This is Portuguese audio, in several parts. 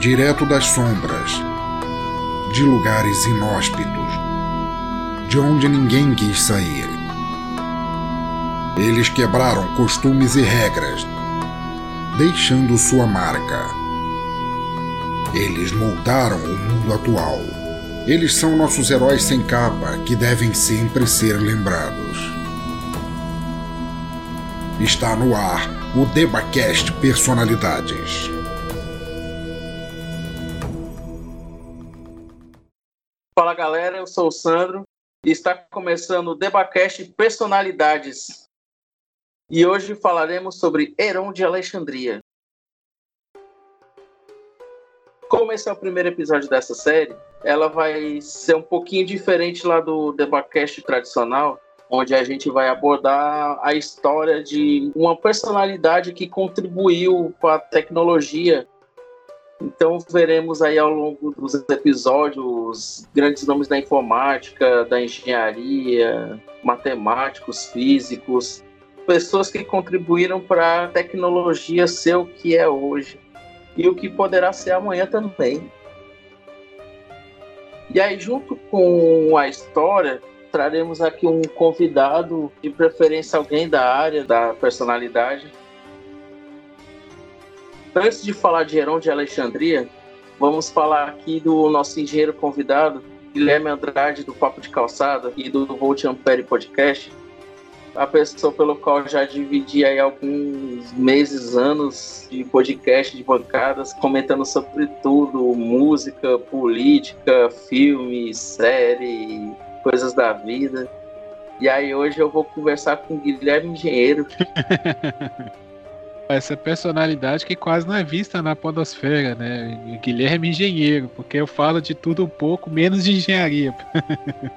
direto das sombras, de lugares inóspitos, de onde ninguém quis sair. Eles quebraram costumes e regras, deixando sua marca. Eles moldaram o mundo atual. Eles são nossos heróis sem capa que devem sempre ser lembrados. Está no ar o Debacast Personalidades. Fala galera, eu sou o Sandro e está começando o Debacast Personalidades. E hoje falaremos sobre Heron de Alexandria. Como esse é o primeiro episódio dessa série, ela vai ser um pouquinho diferente lá do Debacast tradicional, onde a gente vai abordar a história de uma personalidade que contribuiu com a tecnologia. Então veremos aí ao longo dos episódios grandes nomes da informática, da engenharia, matemáticos, físicos, pessoas que contribuíram para a tecnologia ser o que é hoje e o que poderá ser amanhã também. E aí, junto com a história, traremos aqui um convidado, de preferência alguém da área, da personalidade. Antes de falar de Heron de Alexandria, vamos falar aqui do nosso engenheiro convidado, Guilherme Andrade, do Papo de Calçada e do Volt Ampere Podcast. A pessoa pelo qual já dividi aí alguns meses, anos de podcast, de bancadas, comentando sobre tudo, música, política, filme, série, coisas da vida. E aí hoje eu vou conversar com o Guilherme Engenheiro. Essa personalidade que quase não é vista na podosfera, né? Guilherme Engenheiro, porque eu falo de tudo um pouco, menos de engenharia.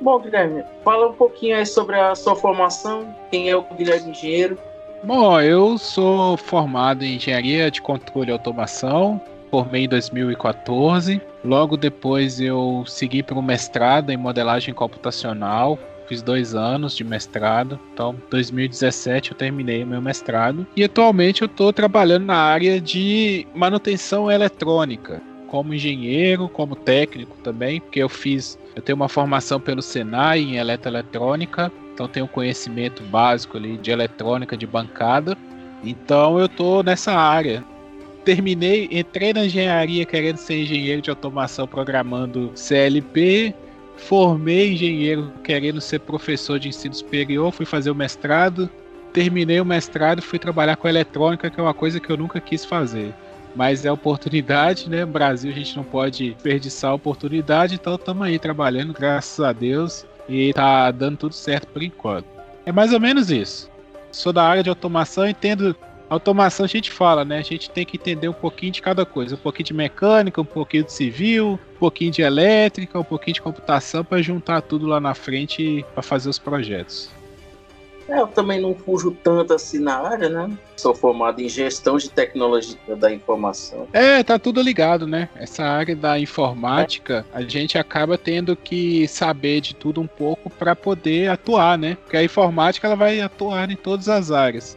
Bom, Guilherme, fala um pouquinho aí sobre a sua formação, quem é o Guilherme Engenheiro. Bom, eu sou formado em Engenharia de Controle e Automação, formei em 2014. Logo depois eu segui para um mestrado em modelagem computacional. Fiz dois anos de mestrado, então 2017 eu terminei o meu mestrado e atualmente eu estou trabalhando na área de manutenção eletrônica, como engenheiro, como técnico também, porque eu fiz, eu tenho uma formação pelo Senai em eletroeletrônica, então tenho conhecimento básico ali de eletrônica de bancada. Então eu estou nessa área terminei, entrei na engenharia querendo ser engenheiro de automação programando CLP, formei engenheiro querendo ser professor de ensino superior, fui fazer o mestrado, terminei o mestrado, fui trabalhar com eletrônica, que é uma coisa que eu nunca quis fazer. Mas é oportunidade, né? No Brasil a gente não pode desperdiçar a oportunidade, então estamos aí trabalhando, graças a Deus, e tá dando tudo certo por enquanto. É mais ou menos isso. Sou da área de automação, entendo automação a gente fala, né? A gente tem que entender um pouquinho de cada coisa. Um pouquinho de mecânica, um pouquinho de civil, um pouquinho de elétrica, um pouquinho de computação para juntar tudo lá na frente para fazer os projetos. É, eu também não fujo tanto assim na área, né? Sou formado em gestão de tecnologia da informação. É, tá tudo ligado, né? Essa área da informática, a gente acaba tendo que saber de tudo um pouco para poder atuar, né? Porque a informática ela vai atuar em todas as áreas.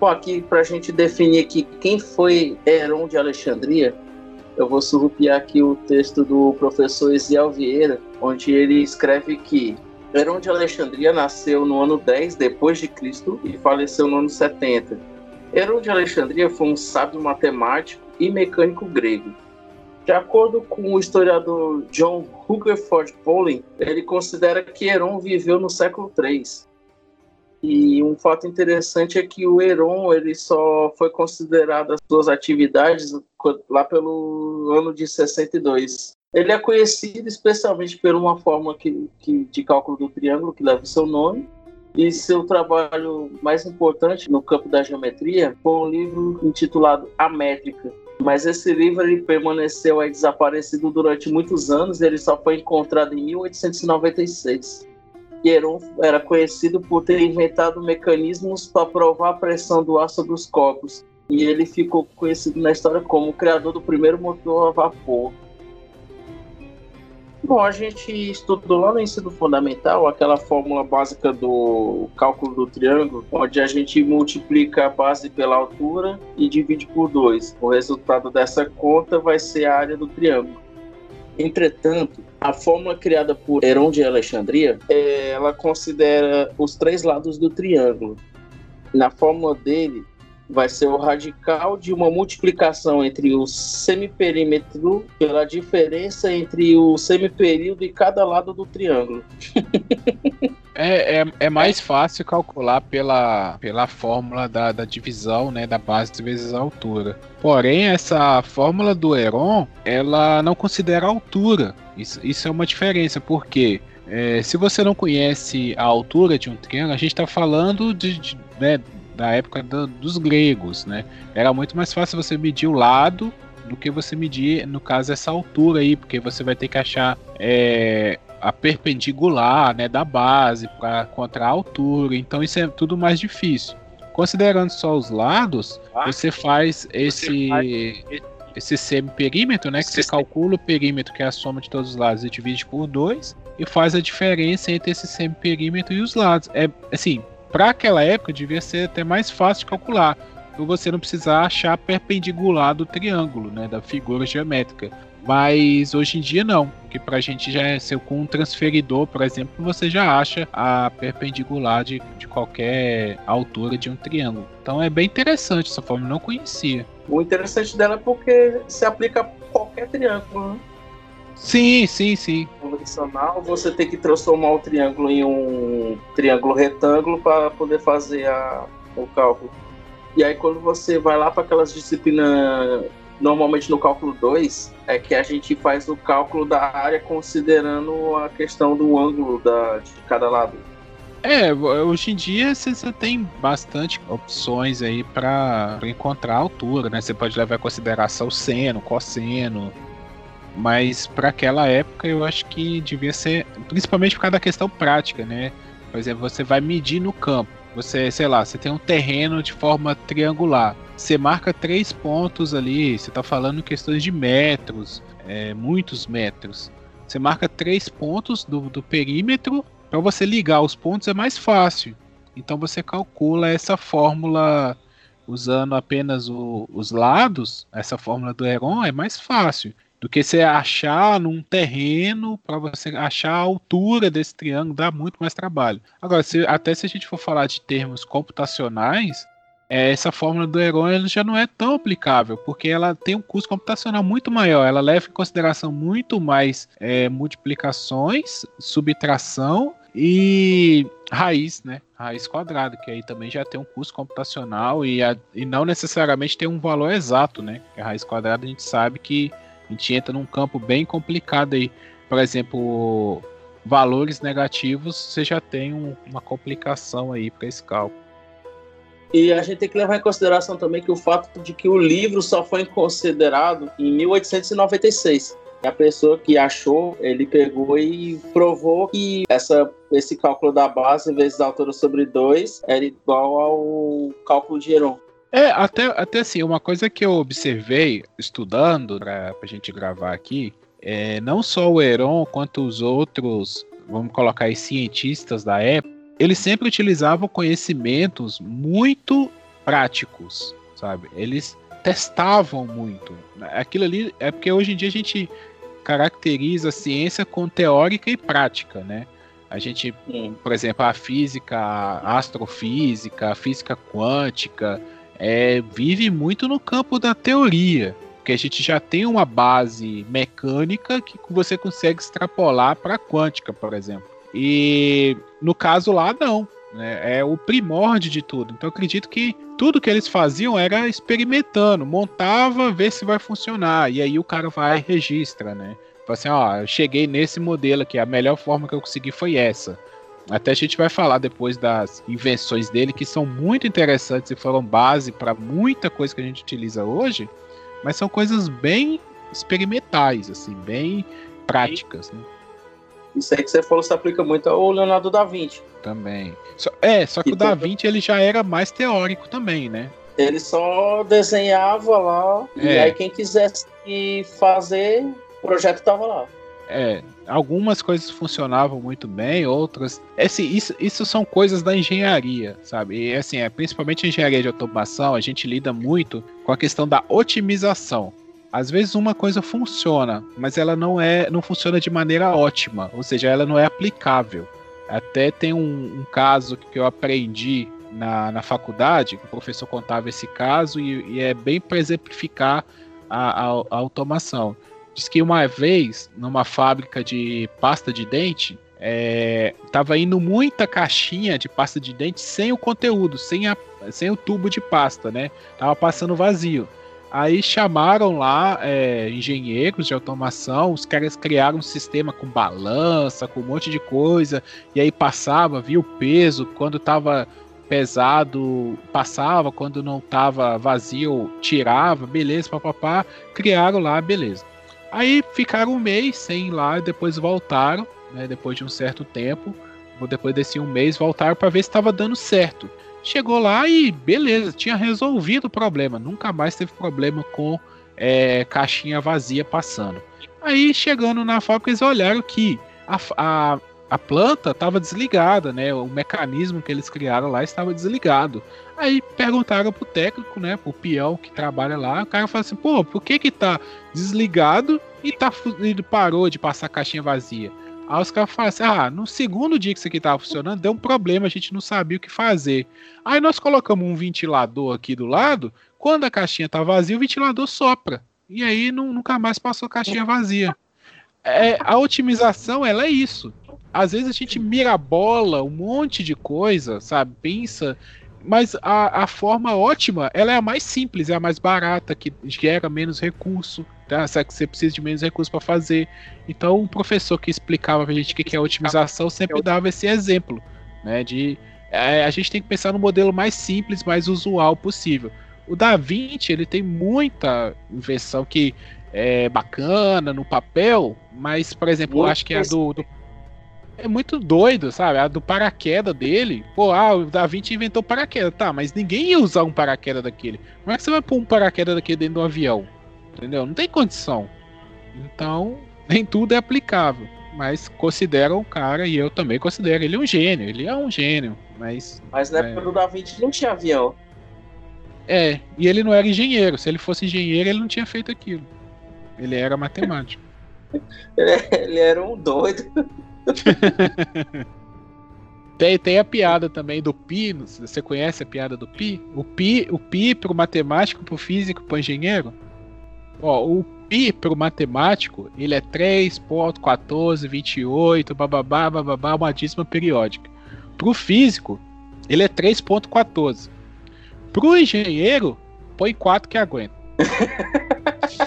Bom, aqui para a gente definir aqui quem foi Heron de Alexandria, eu vou surrupiar aqui o texto do professor Eziel Vieira, onde ele escreve que Heron de Alexandria nasceu no ano 10 depois de Cristo e faleceu no ano 70. Heron de Alexandria foi um sábio matemático e mecânico grego. De acordo com o historiador John Rutherford Poling, ele considera que Heron viveu no século III e um fato interessante é que o Heron ele só foi considerado as suas atividades lá pelo ano de 62. Ele é conhecido especialmente por uma forma que, que, de cálculo do triângulo que leva seu nome, e seu trabalho mais importante no campo da geometria foi um livro intitulado A Métrica. Mas esse livro ele permaneceu aí desaparecido durante muitos anos, ele só foi encontrado em 1896. Heron era conhecido por ter inventado mecanismos para provar a pressão do ar sobre os corpos, e ele ficou conhecido na história como o criador do primeiro motor a vapor. Bom, a gente estudou lá no ensino fundamental aquela fórmula básica do cálculo do triângulo, onde a gente multiplica a base pela altura e divide por 2. O resultado dessa conta vai ser a área do triângulo. Entretanto, a fórmula criada por Heron de Alexandria, é, ela considera os três lados do triângulo. Na fórmula dele, vai ser o radical de uma multiplicação entre o semiperímetro pela diferença entre o semiperíodo e cada lado do triângulo. é, é, é, mais fácil calcular pela, pela fórmula da, da divisão né, da base vezes a altura. Porém, essa fórmula do Heron, ela não considera a altura. Isso, isso é uma diferença, porque é, se você não conhece a altura de um triângulo, a gente está falando de, de né, da época do, dos gregos, né? Era muito mais fácil você medir o lado do que você medir, no caso, essa altura aí, porque você vai ter que achar é, a perpendicular né, da base para contra a altura. Então isso é tudo mais difícil. Considerando só os lados, ah, você faz esse faz... esse semiperímetro, né? Que você calcula o perímetro, que é a soma de todos os lados, e divide por 2, e faz a diferença entre esse semiperímetro e os lados. É assim, para aquela época devia ser até mais fácil de calcular, por você não precisar achar perpendicular do triângulo, né, da figura geométrica. Mas hoje em dia não, porque para a gente já é ser com um transferidor, por exemplo, você já acha a perpendicular de, de qualquer altura de um triângulo. Então é bem interessante essa forma, eu não conhecia. O interessante dela é porque se aplica a qualquer triângulo, né? Sim, sim, sim. Convencional, você tem que transformar o triângulo em um triângulo retângulo para poder fazer a, o cálculo. E aí quando você vai lá para aquelas disciplinas, normalmente no cálculo 2, é que a gente faz o cálculo da área considerando a questão do ângulo da, de cada lado. É, hoje em dia você tem bastante opções aí para encontrar a altura, né? Você pode levar em consideração o seno, cosseno, mas para aquela época eu acho que devia ser, principalmente por causa da questão prática, né? Por exemplo, você vai medir no campo. Você, sei lá, você tem um terreno de forma triangular. Você marca três pontos ali, você está falando em questões de metros, é, muitos metros. Você marca três pontos do, do perímetro, para você ligar os pontos é mais fácil. Então você calcula essa fórmula usando apenas o, os lados, essa fórmula do Heron é mais fácil do que você achar num terreno para você achar a altura desse triângulo dá muito mais trabalho. Agora, se, até se a gente for falar de termos computacionais, essa fórmula do Heron já não é tão aplicável, porque ela tem um custo computacional muito maior. Ela leva em consideração muito mais é, multiplicações, subtração e raiz, né? Raiz quadrada, que aí também já tem um custo computacional e, a, e não necessariamente tem um valor exato, né? a raiz quadrada a gente sabe que a gente entra num campo bem complicado aí. Por exemplo, valores negativos, você já tem um, uma complicação aí para esse cálculo. E a gente tem que levar em consideração também que o fato de que o livro só foi considerado em 1896. A pessoa que achou, ele pegou e provou que essa, esse cálculo da base vezes a altura sobre 2 era igual ao cálculo de Heron. É, até, até assim, uma coisa que eu observei estudando pra, pra gente gravar aqui, é não só o Heron quanto os outros, vamos colocar aí, cientistas da época, eles sempre utilizavam conhecimentos muito práticos, sabe? Eles testavam muito. Aquilo ali é porque hoje em dia a gente caracteriza a ciência com teórica e prática, né? A gente, por exemplo, a física, a astrofísica, a física quântica, é, vive muito no campo da teoria, porque a gente já tem uma base mecânica que você consegue extrapolar para a quântica, por exemplo. E no caso lá, não. Né? É o primórdio de tudo. Então acredito que tudo que eles faziam era experimentando, montava, ver se vai funcionar. E aí o cara vai e registra, né? Fala assim, ó, cheguei nesse modelo aqui, a melhor forma que eu consegui foi essa. Até a gente vai falar depois das invenções dele, que são muito interessantes e foram base para muita coisa que a gente utiliza hoje, mas são coisas bem experimentais, assim, bem práticas. Né? Isso aí que você falou se aplica muito ao Leonardo da Vinci. Também. é, só que e o da Vinci ele já era mais teórico também, né? Ele só desenhava lá, é. e aí quem quisesse fazer, o projeto tava lá. É, algumas coisas funcionavam muito bem, outras. Assim, isso, isso são coisas da engenharia, sabe? E assim, é, principalmente a engenharia de automação, a gente lida muito com a questão da otimização. Às vezes uma coisa funciona, mas ela não é, não funciona de maneira ótima, ou seja, ela não é aplicável. Até tem um, um caso que eu aprendi na, na faculdade, o professor contava esse caso e, e é bem para exemplificar a, a, a automação. Diz que uma vez, numa fábrica de pasta de dente, é, tava indo muita caixinha de pasta de dente sem o conteúdo, sem, a, sem o tubo de pasta, né? Tava passando vazio. Aí chamaram lá é, engenheiros de automação, os caras criaram um sistema com balança, com um monte de coisa, e aí passava, via o peso, quando tava pesado, passava, quando não tava vazio, tirava, beleza, papapá, criaram lá, beleza. Aí ficaram um mês sem ir lá, depois voltaram, né, depois de um certo tempo, depois desse um mês, voltaram para ver se estava dando certo. Chegou lá e beleza, tinha resolvido o problema, nunca mais teve problema com é, caixinha vazia passando. Aí chegando na fábrica, eles olharam que a, a, a planta estava desligada, né? O mecanismo que eles criaram lá estava desligado. Aí perguntaram pro técnico, né, pro peão que trabalha lá, o cara falou assim, pô, por que que tá desligado e tá ele parou de passar caixinha vazia? Aí os caras falaram assim, ah, no segundo dia que isso aqui tava funcionando, deu um problema, a gente não sabia o que fazer. Aí nós colocamos um ventilador aqui do lado, quando a caixinha tá vazia, o ventilador sopra. E aí não, nunca mais passou a caixinha vazia. É, a otimização, ela é isso. Às vezes a gente mira a bola, um monte de coisa, sabe? Pensa mas a, a forma ótima, ela é a mais simples, é a mais barata, que gera menos recurso, tá? que você precisa de menos recurso para fazer. Então, o professor que explicava pra gente o que é otimização sempre dava esse exemplo, né? De é, a gente tem que pensar no modelo mais simples, mais usual possível. O Da Vinci, ele tem muita invenção que é bacana no papel, mas, por exemplo, acho que a do, do é muito doido, sabe? A do paraquedas dele. Pô, ah, o Da Vinci inventou paraquedas. Tá, mas ninguém ia usar um paraquedas daquele. Como é que você vai pôr um paraquedas daquele dentro do avião? Entendeu? Não tem condição. Então, nem tudo é aplicável. Mas consideram o cara, e eu também considero ele um gênio. Ele é um gênio, mas. Mas na época é... do Da Vinci não tinha avião. É, e ele não era engenheiro. Se ele fosse engenheiro, ele não tinha feito aquilo. Ele era matemático. ele era um doido. tem, tem a piada também do pi, você conhece a piada do pi? O pi, o pi pro matemático, pro físico, pro engenheiro? Ó, o pi pro matemático, ele é 3.1428, bababá, bababá, uma dízima periódica. Pro físico, ele é 3.14. Pro engenheiro, põe 4 que aguenta.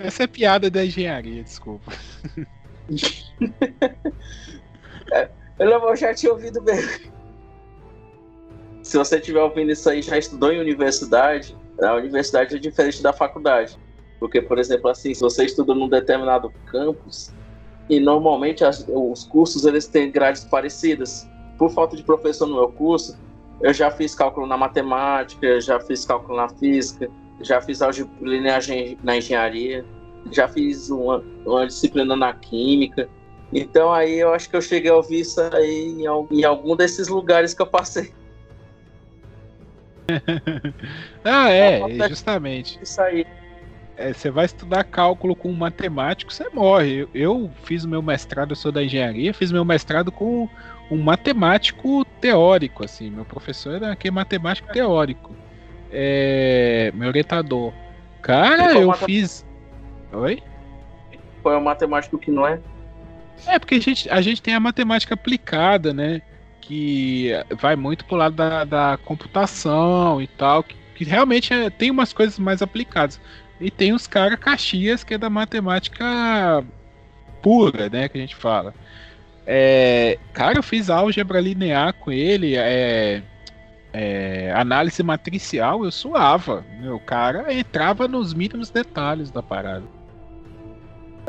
Essa é piada da engenharia, desculpa. eu já tinha ouvido mesmo. Se você estiver ouvindo isso aí, já estudou em universidade, a universidade é diferente da faculdade. Porque, por exemplo, assim, se você estuda num determinado campus, e normalmente as, os cursos eles têm grades parecidas. Por falta de professor no meu curso, eu já fiz cálculo na matemática, já fiz cálculo na física, já fiz álgebra na engenharia já fiz uma, uma disciplina na química. Então aí eu acho que eu cheguei a ouvir isso aí em, em algum desses lugares que eu passei. ah, é, justamente. Isso aí. É, você vai estudar cálculo com um matemático, você morre. Eu, eu, fiz o meu mestrado, eu sou da engenharia, fiz meu mestrado com um matemático teórico, assim. Meu professor era aquele matemático teórico. É, meu orientador. Cara, eu fiz. Oi? Qual é o matemático que não é? É, porque a gente, a gente tem a matemática aplicada, né? Que vai muito pro lado da, da computação e tal, que, que realmente é, tem umas coisas mais aplicadas. E tem os caras Caxias, que é da matemática pura, né? Que a gente fala. É, cara, eu fiz álgebra linear com ele, é, é, análise matricial, eu suava. O cara entrava nos mínimos detalhes da parada.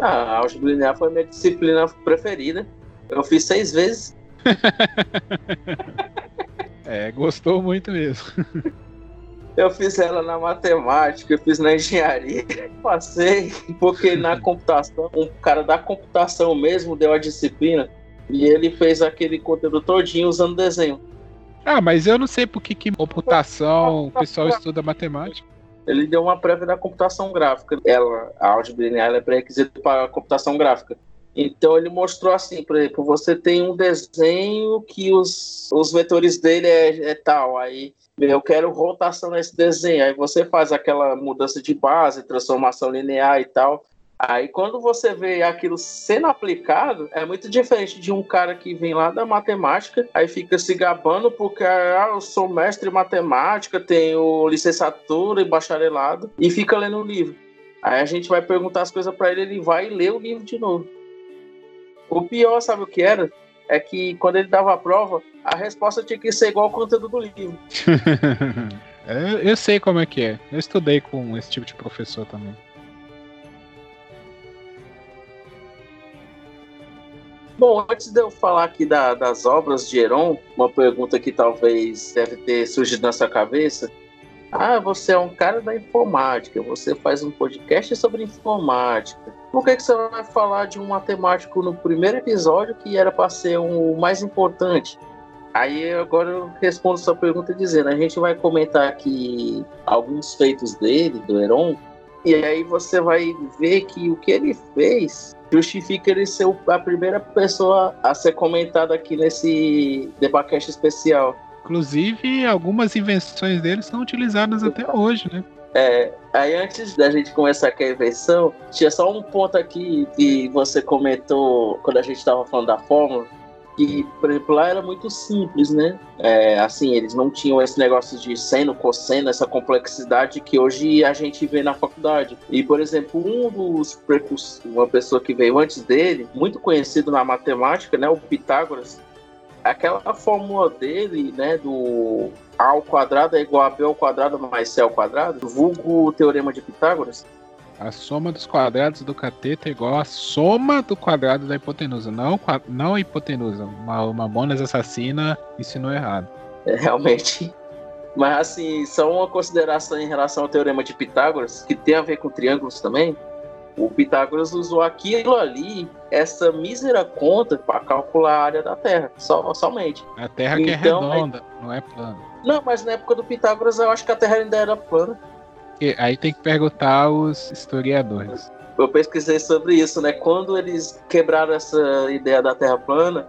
Ah, a álgebra linear foi minha disciplina preferida. Eu fiz seis vezes. é, gostou muito mesmo. Eu fiz ela na matemática, eu fiz na engenharia. Passei, porque na computação, um cara da computação mesmo deu a disciplina e ele fez aquele conteúdo todinho usando desenho. Ah, mas eu não sei por que, que computação o pessoal estuda matemática. Ele deu uma prévia da computação gráfica. Ela, a álgebra linear é pré-requisito para a computação gráfica. Então ele mostrou assim, por exemplo, você tem um desenho que os, os vetores dele é, é tal, aí eu quero rotação nesse desenho, aí você faz aquela mudança de base, transformação linear e tal. Aí quando você vê aquilo sendo aplicado, é muito diferente de um cara que vem lá da matemática, aí fica se gabando porque ah, eu sou mestre em matemática, tenho licenciatura e bacharelado, e fica lendo o livro. Aí a gente vai perguntar as coisas para ele, ele vai ler o livro de novo. O pior, sabe o que era? É que quando ele dava a prova, a resposta tinha que ser igual ao conteúdo do livro. eu, eu sei como é que é. Eu estudei com esse tipo de professor também. Bom, antes de eu falar aqui da, das obras de Heron, uma pergunta que talvez deve ter surgido na sua cabeça. Ah, você é um cara da informática, você faz um podcast sobre informática. Por que, que você vai falar de um matemático no primeiro episódio que era para ser um, o mais importante? Aí agora eu respondo sua pergunta dizendo, a gente vai comentar aqui alguns feitos dele, do Heron, e aí você vai ver que o que ele fez justifica ele ser a primeira pessoa a ser comentada aqui nesse debacast especial. Inclusive, algumas invenções dele são utilizadas até hoje, né? É, aí antes da gente começar com a invenção, tinha só um ponto aqui que você comentou quando a gente estava falando da fórmula, que, por exemplo, lá era muito simples, né? É, assim, eles não tinham esse negócio de seno, cosseno, essa complexidade que hoje a gente vê na faculdade. E, por exemplo, um dos precursores, uma pessoa que veio antes dele, muito conhecido na matemática, né, o Pitágoras, aquela fórmula dele, né, do A ao quadrado é igual a B ao quadrado mais C ao quadrado, vulgo o teorema de Pitágoras, a soma dos quadrados do cateto é igual à soma do quadrado da hipotenusa, não, não a hipotenusa. Uma, Mamonas assassina ensinou errado. É, realmente. Mas assim, só uma consideração em relação ao teorema de Pitágoras, que tem a ver com triângulos também. O Pitágoras usou aquilo ali, essa mísera conta, para calcular a área da Terra, só, somente. A Terra que é então, é redonda, aí... não é plana. Não, mas na época do Pitágoras eu acho que a Terra ainda era plana aí tem que perguntar aos historiadores. Eu pesquisei sobre isso, né? Quando eles quebraram essa ideia da Terra plana,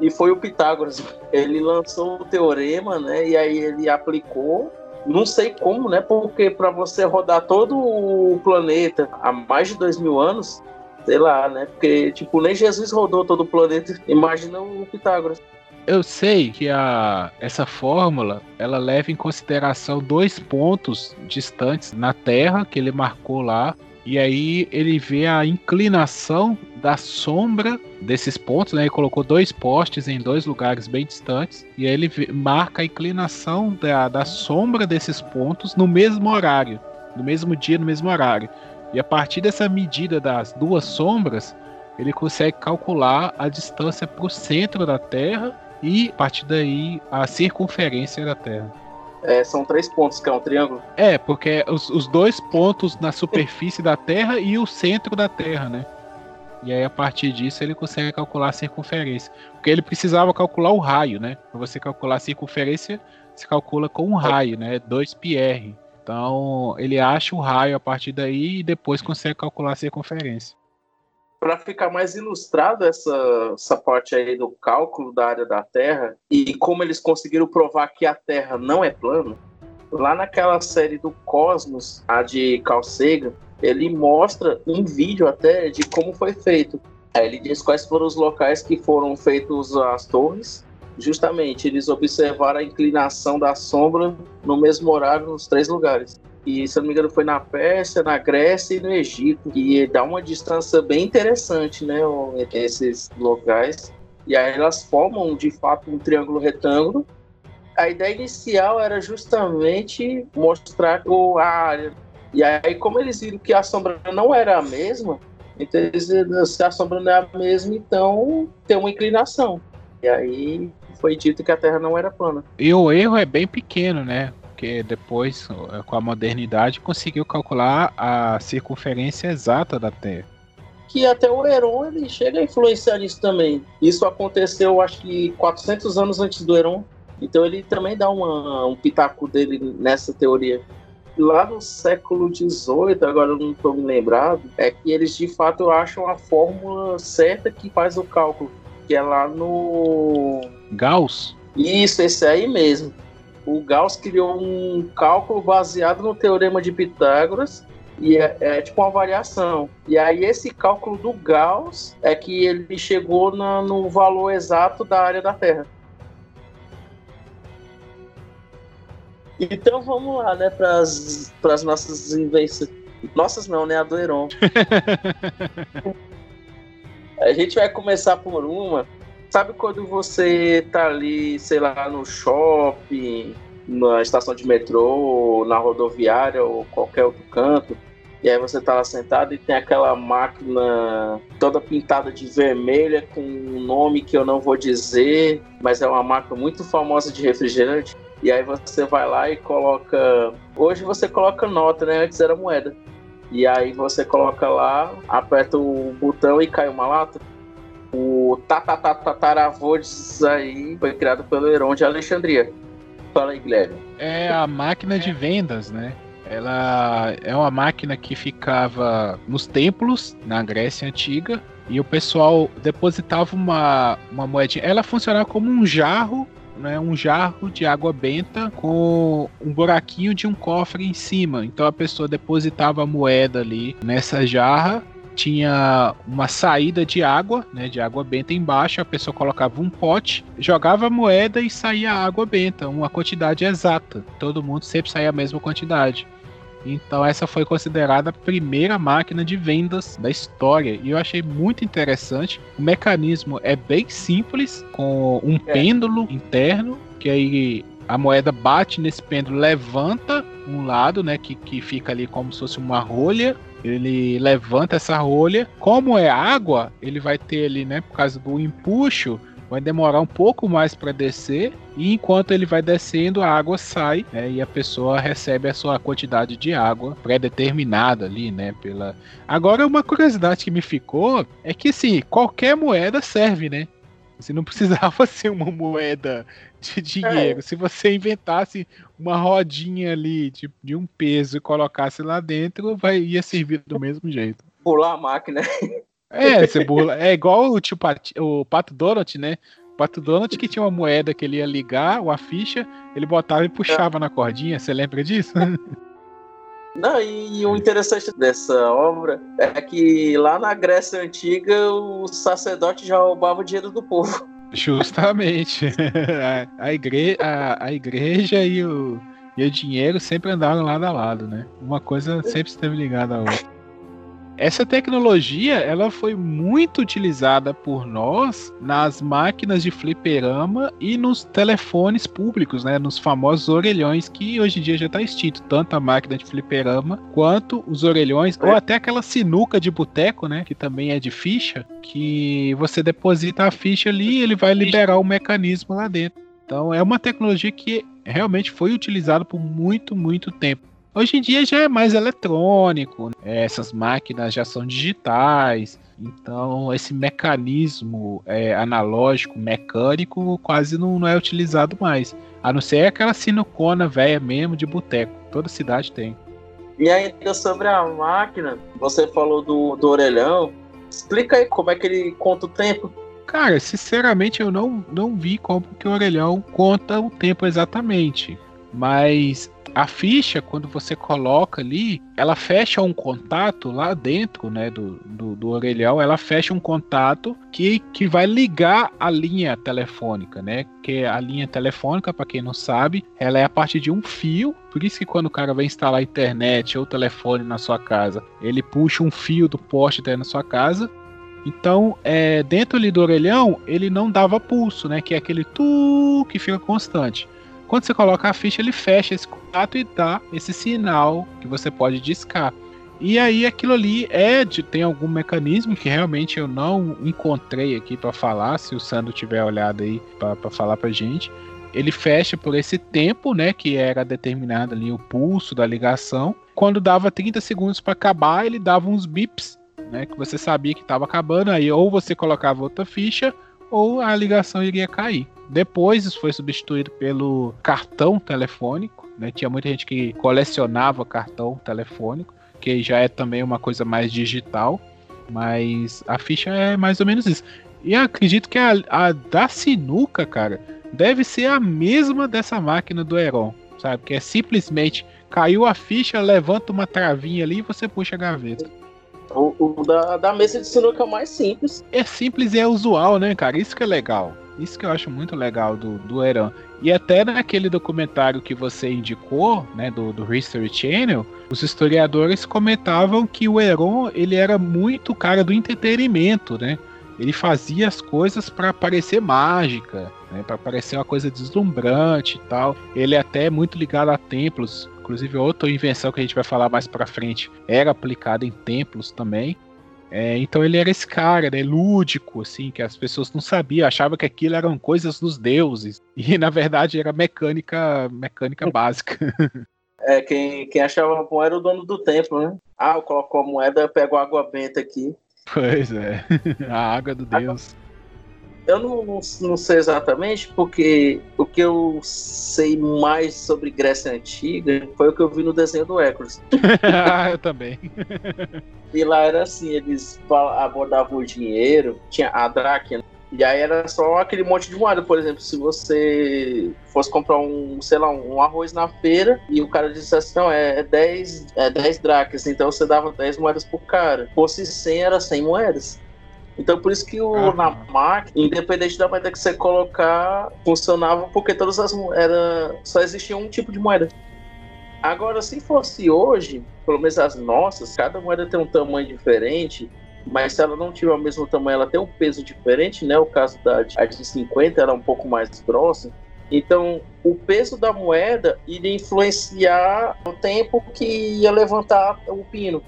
e foi o Pitágoras, ele lançou o teorema, né? E aí ele aplicou, não sei como, né? Porque para você rodar todo o planeta há mais de dois mil anos, sei lá, né? Porque, tipo, nem Jesus rodou todo o planeta. Imagina o Pitágoras. Eu sei que a, essa fórmula ela leva em consideração dois pontos distantes na Terra que ele marcou lá. E aí ele vê a inclinação da sombra desses pontos, né? Ele colocou dois postes em dois lugares bem distantes. E aí ele vê, marca a inclinação da, da sombra desses pontos no mesmo horário. No mesmo dia, no mesmo horário. E a partir dessa medida das duas sombras, ele consegue calcular a distância para o centro da Terra e a partir daí a circunferência da Terra. É, são três pontos, que é um triângulo. É, porque os, os dois pontos na superfície da Terra e o centro da Terra, né? E aí, a partir disso, ele consegue calcular a circunferência. Porque ele precisava calcular o raio, né? Para você calcular a circunferência, se calcula com um raio, né? 2πr. Então, ele acha o raio a partir daí e depois consegue calcular a circunferência para ficar mais ilustrado essa, essa parte aí do cálculo da área da Terra e como eles conseguiram provar que a Terra não é plana, lá naquela série do Cosmos, a de Carl Sagan, ele mostra um vídeo até de como foi feito. Aí ele diz quais foram os locais que foram feitos as torres. Justamente, eles observaram a inclinação da sombra no mesmo horário nos três lugares e se eu não me engano foi na Pérsia, na Grécia e no Egito, que dá uma distância bem interessante, né, entre esses locais. E aí elas formam de fato um triângulo retângulo. A ideia inicial era justamente mostrar a área. E aí, como eles viram que a sombra não era a mesma, então eles, se a sombra não é a mesma, então tem uma inclinação. E aí foi dito que a Terra não era plana. E o erro é bem pequeno, né? Porque depois, com a modernidade, conseguiu calcular a circunferência exata da Terra. Que até o Heron ele chega a influenciar nisso também. Isso aconteceu, acho que 400 anos antes do Heron. Então ele também dá uma, um pitaco dele nessa teoria lá no século XVIII, agora eu não estou me lembrado, é que eles de fato acham a fórmula certa que faz o cálculo, que é lá no. Gauss? Isso, esse aí mesmo. O Gauss criou um cálculo baseado no teorema de Pitágoras, e é, é, tipo uma variação. E aí esse cálculo do Gauss é que ele chegou na, no valor exato da área da Terra. Então vamos lá, né, para as nossas invenções. Nossas não, né? A do Heron. a gente vai começar por uma. Sabe quando você tá ali, sei lá, no shopping, na estação de metrô, na rodoviária ou qualquer outro canto, e aí você tá lá sentado e tem aquela máquina toda pintada de vermelha com um nome que eu não vou dizer, mas é uma máquina muito famosa de refrigerante. E aí você vai lá e coloca. Hoje você coloca nota, né? Antes era moeda. E aí você coloca lá, aperta o botão e cai uma lata. O Tatatatataravôs aí foi criado pelo Heron de Alexandria. Fala aí, Guilherme. É a máquina de vendas, né? Ela é uma máquina que ficava nos templos, na Grécia Antiga, e o pessoal depositava uma, uma moedinha. Ela funcionava como um jarro né, um jarro de água benta com um buraquinho de um cofre em cima. Então a pessoa depositava a moeda ali nessa jarra tinha uma saída de água, né, de água benta embaixo, a pessoa colocava um pote, jogava a moeda e saía água benta, uma quantidade exata. Todo mundo sempre saía a mesma quantidade. Então essa foi considerada a primeira máquina de vendas da história e eu achei muito interessante. O mecanismo é bem simples, com um é. pêndulo interno que aí a moeda bate nesse pêndulo, levanta um lado, né, que, que fica ali como se fosse uma rolha. Ele levanta essa rolha. Como é água, ele vai ter ali, né, por causa do empuxo, vai demorar um pouco mais para descer e enquanto ele vai descendo a água sai né, e a pessoa recebe a sua quantidade de água pré-determinada ali, né? Pela. Agora uma curiosidade que me ficou é que assim qualquer moeda serve, né? Você não precisava ser uma moeda de dinheiro. É. Se você inventasse uma rodinha ali de, de um peso e colocasse lá dentro, vai, ia servir do mesmo jeito. Pular a máquina. É, você burla. É igual o, tio Pat, o Pato Donald, né? O Pato Donald que tinha uma moeda que ele ia ligar, uma ficha, ele botava e puxava é. na cordinha. Você lembra disso? Não, e o interessante dessa obra é que lá na Grécia Antiga o sacerdote já roubava o dinheiro do povo. Justamente. A, a, igre, a, a igreja e o, e o dinheiro sempre andaram lado a lado, né? Uma coisa sempre esteve ligada à outra. Essa tecnologia ela foi muito utilizada por nós nas máquinas de fliperama e nos telefones públicos, né, nos famosos orelhões que hoje em dia já está extinto, tanto a máquina de fliperama quanto os orelhões é. ou até aquela sinuca de boteco, né, que também é de ficha, que você deposita a ficha ali e ele vai liberar o mecanismo lá dentro. Então é uma tecnologia que realmente foi utilizada por muito, muito tempo. Hoje em dia já é mais eletrônico, né? essas máquinas já são digitais, então esse mecanismo é, analógico, mecânico, quase não, não, é utilizado mais. A não ser aquela sinucona velha mesmo de boteco. Toda cidade tem. E ainda sobre a máquina, você falou do, do orelhão. Explica aí como é que ele conta o tempo. Cara, sinceramente eu não, não vi como que o orelhão conta o tempo exatamente. Mas a ficha, quando você coloca ali, ela fecha um contato lá dentro, né, do, do, do, orelhão, ela fecha um contato que, que vai ligar a linha telefônica, né? Que a linha telefônica, para quem não sabe, ela é a partir de um fio. Por isso que quando o cara vai instalar internet ou telefone na sua casa, ele puxa um fio do poste até na sua casa então, é, dentro ali do orelhão, ele não dava pulso, né? Que é aquele tu que fica constante. Quando você coloca a ficha, ele fecha esse contato e dá esse sinal que você pode discar. E aí aquilo ali é de tem algum mecanismo que realmente eu não encontrei aqui para falar, se o Sandro tiver olhado aí para falar pra gente. ele fecha por esse tempo, né, que era determinado ali o pulso da ligação. Quando dava 30 segundos para acabar, ele dava uns bips, né, que você sabia que estava acabando, aí ou você colocava outra ficha ou a ligação iria cair. Depois isso foi substituído pelo cartão telefônico, né? Tinha muita gente que colecionava cartão telefônico, que já é também uma coisa mais digital, mas a ficha é mais ou menos isso. E acredito que a, a da sinuca, cara, deve ser a mesma dessa máquina do Heron, sabe? Que é simplesmente caiu a ficha, levanta uma travinha ali e você puxa a gaveta. O, o da, da mesa de sinuca é mais simples. É simples e é usual, né, cara? Isso que é legal. Isso que eu acho muito legal do, do Heron. E até naquele documentário que você indicou, né, do, do History Channel, os historiadores comentavam que o Heron ele era muito cara do entretenimento, né? Ele fazia as coisas para parecer mágica, né, para parecer uma coisa deslumbrante e tal. Ele é até muito ligado a templos, inclusive outra invenção que a gente vai falar mais para frente era aplicada em templos também. É, então ele era esse cara, né, lúdico, assim, que as pessoas não sabiam, achavam que aquilo eram coisas dos deuses. E na verdade era mecânica, mecânica básica. É, quem, quem achava bom era o dono do templo, né? Ah, eu coloco a moeda, eu pego água benta aqui. Pois é, a água do Deus. Eu não, não, sei exatamente, porque o que eu sei mais sobre Grécia Antiga foi o que eu vi no desenho do Hércules. ah, eu também. e lá era assim, eles abordavam o dinheiro, tinha a Dráquia, e aí era só aquele monte de moeda, por exemplo, se você fosse comprar um, sei lá, um arroz na feira e o cara dissesse, não, é 10, é 10 dracmas, então você dava 10 moedas por cara. Fosse 100, era 100 moedas. Então por isso que o, uhum. na máquina, independente da moeda que você colocar, funcionava porque todas as moedas, só existia um tipo de moeda. Agora, se fosse hoje, pelo menos as nossas, cada moeda tem um tamanho diferente, mas se ela não tiver o mesmo tamanho, ela tem um peso diferente, né? O caso da de 50 era um pouco mais grossa. Então, o peso da moeda iria influenciar o tempo que ia levantar o pino.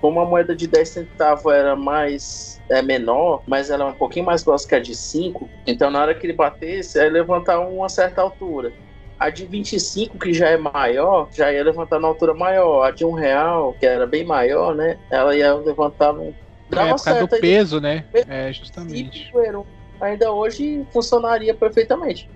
Como a moeda de 10 centavos era mais é menor, mas ela é um pouquinho mais grossa que a de 5, então na hora que ele batesse, ia levantar uma certa altura. A de 25, que já é maior, já ia levantar na altura maior. A de um real, que era bem maior, né? Ela ia levantar Dava é, por causa do peso, né? É, justamente. Ainda hoje funcionaria perfeitamente.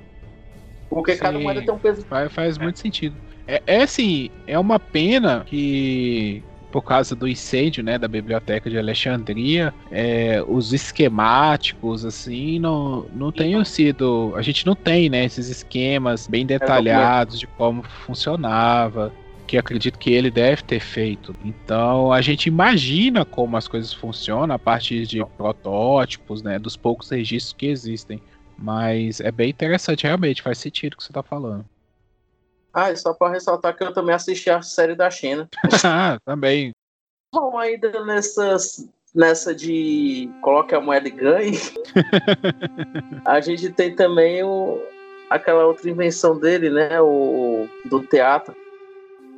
Porque Sim, cada moeda tem um peso. Faz, faz muito sentido. É, é assim, é uma pena que por causa do incêndio, né, da biblioteca de Alexandria, é, os esquemáticos, assim, não, não tenham sido, a gente não tem, né, esses esquemas bem detalhados de como funcionava que acredito que ele deve ter feito. Então a gente imagina como as coisas funcionam a partir de protótipos, né, dos poucos registros que existem. Mas é bem interessante, realmente, faz sentido o que você está falando. Ah, e só para ressaltar que eu também assisti a série da China. ah, também. Bom, ainda nessas, nessa de coloque a moeda e ganhe, a gente tem também o, aquela outra invenção dele, né? O do teatro,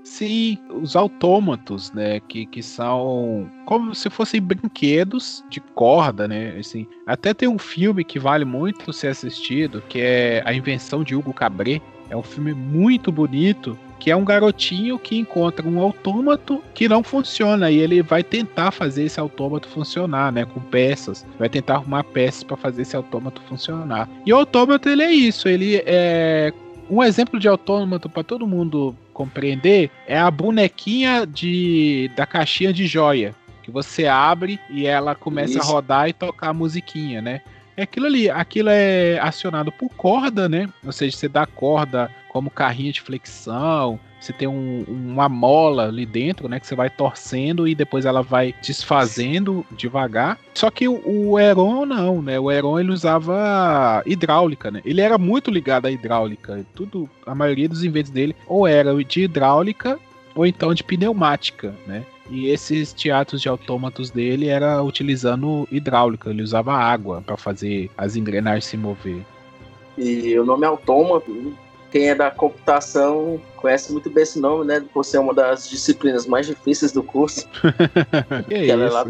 Sim, os autômatos, né, que, que são como se fossem brinquedos de corda, né, assim. Até tem um filme que vale muito ser assistido, que é A Invenção de Hugo Cabret. É um filme muito bonito, que é um garotinho que encontra um autômato que não funciona e ele vai tentar fazer esse autômato funcionar, né, com peças. Vai tentar arrumar peças para fazer esse autômato funcionar. E o autômato ele é isso, ele é um exemplo de autômato para todo mundo compreender é a bonequinha de da caixinha de joia que você abre e ela começa Isso. a rodar e tocar a musiquinha, né? É aquilo ali, aquilo é acionado por corda, né? Ou seja, você dá corda como carrinho de flexão, você tem um, uma mola ali dentro, né? Que você vai torcendo e depois ela vai desfazendo devagar. Só que o, o Heron não, né? O Heron ele usava hidráulica, né? Ele era muito ligado à hidráulica. Tudo, a maioria dos inventos dele ou era de hidráulica ou então de pneumática, né? E esses teatros de autômatos dele era utilizando hidráulica, ele usava água para fazer as engrenagens se mover. E o nome autômato quem é da computação conhece muito bem esse nome, né? Por ser uma das disciplinas mais difíceis do curso. que, é é lá,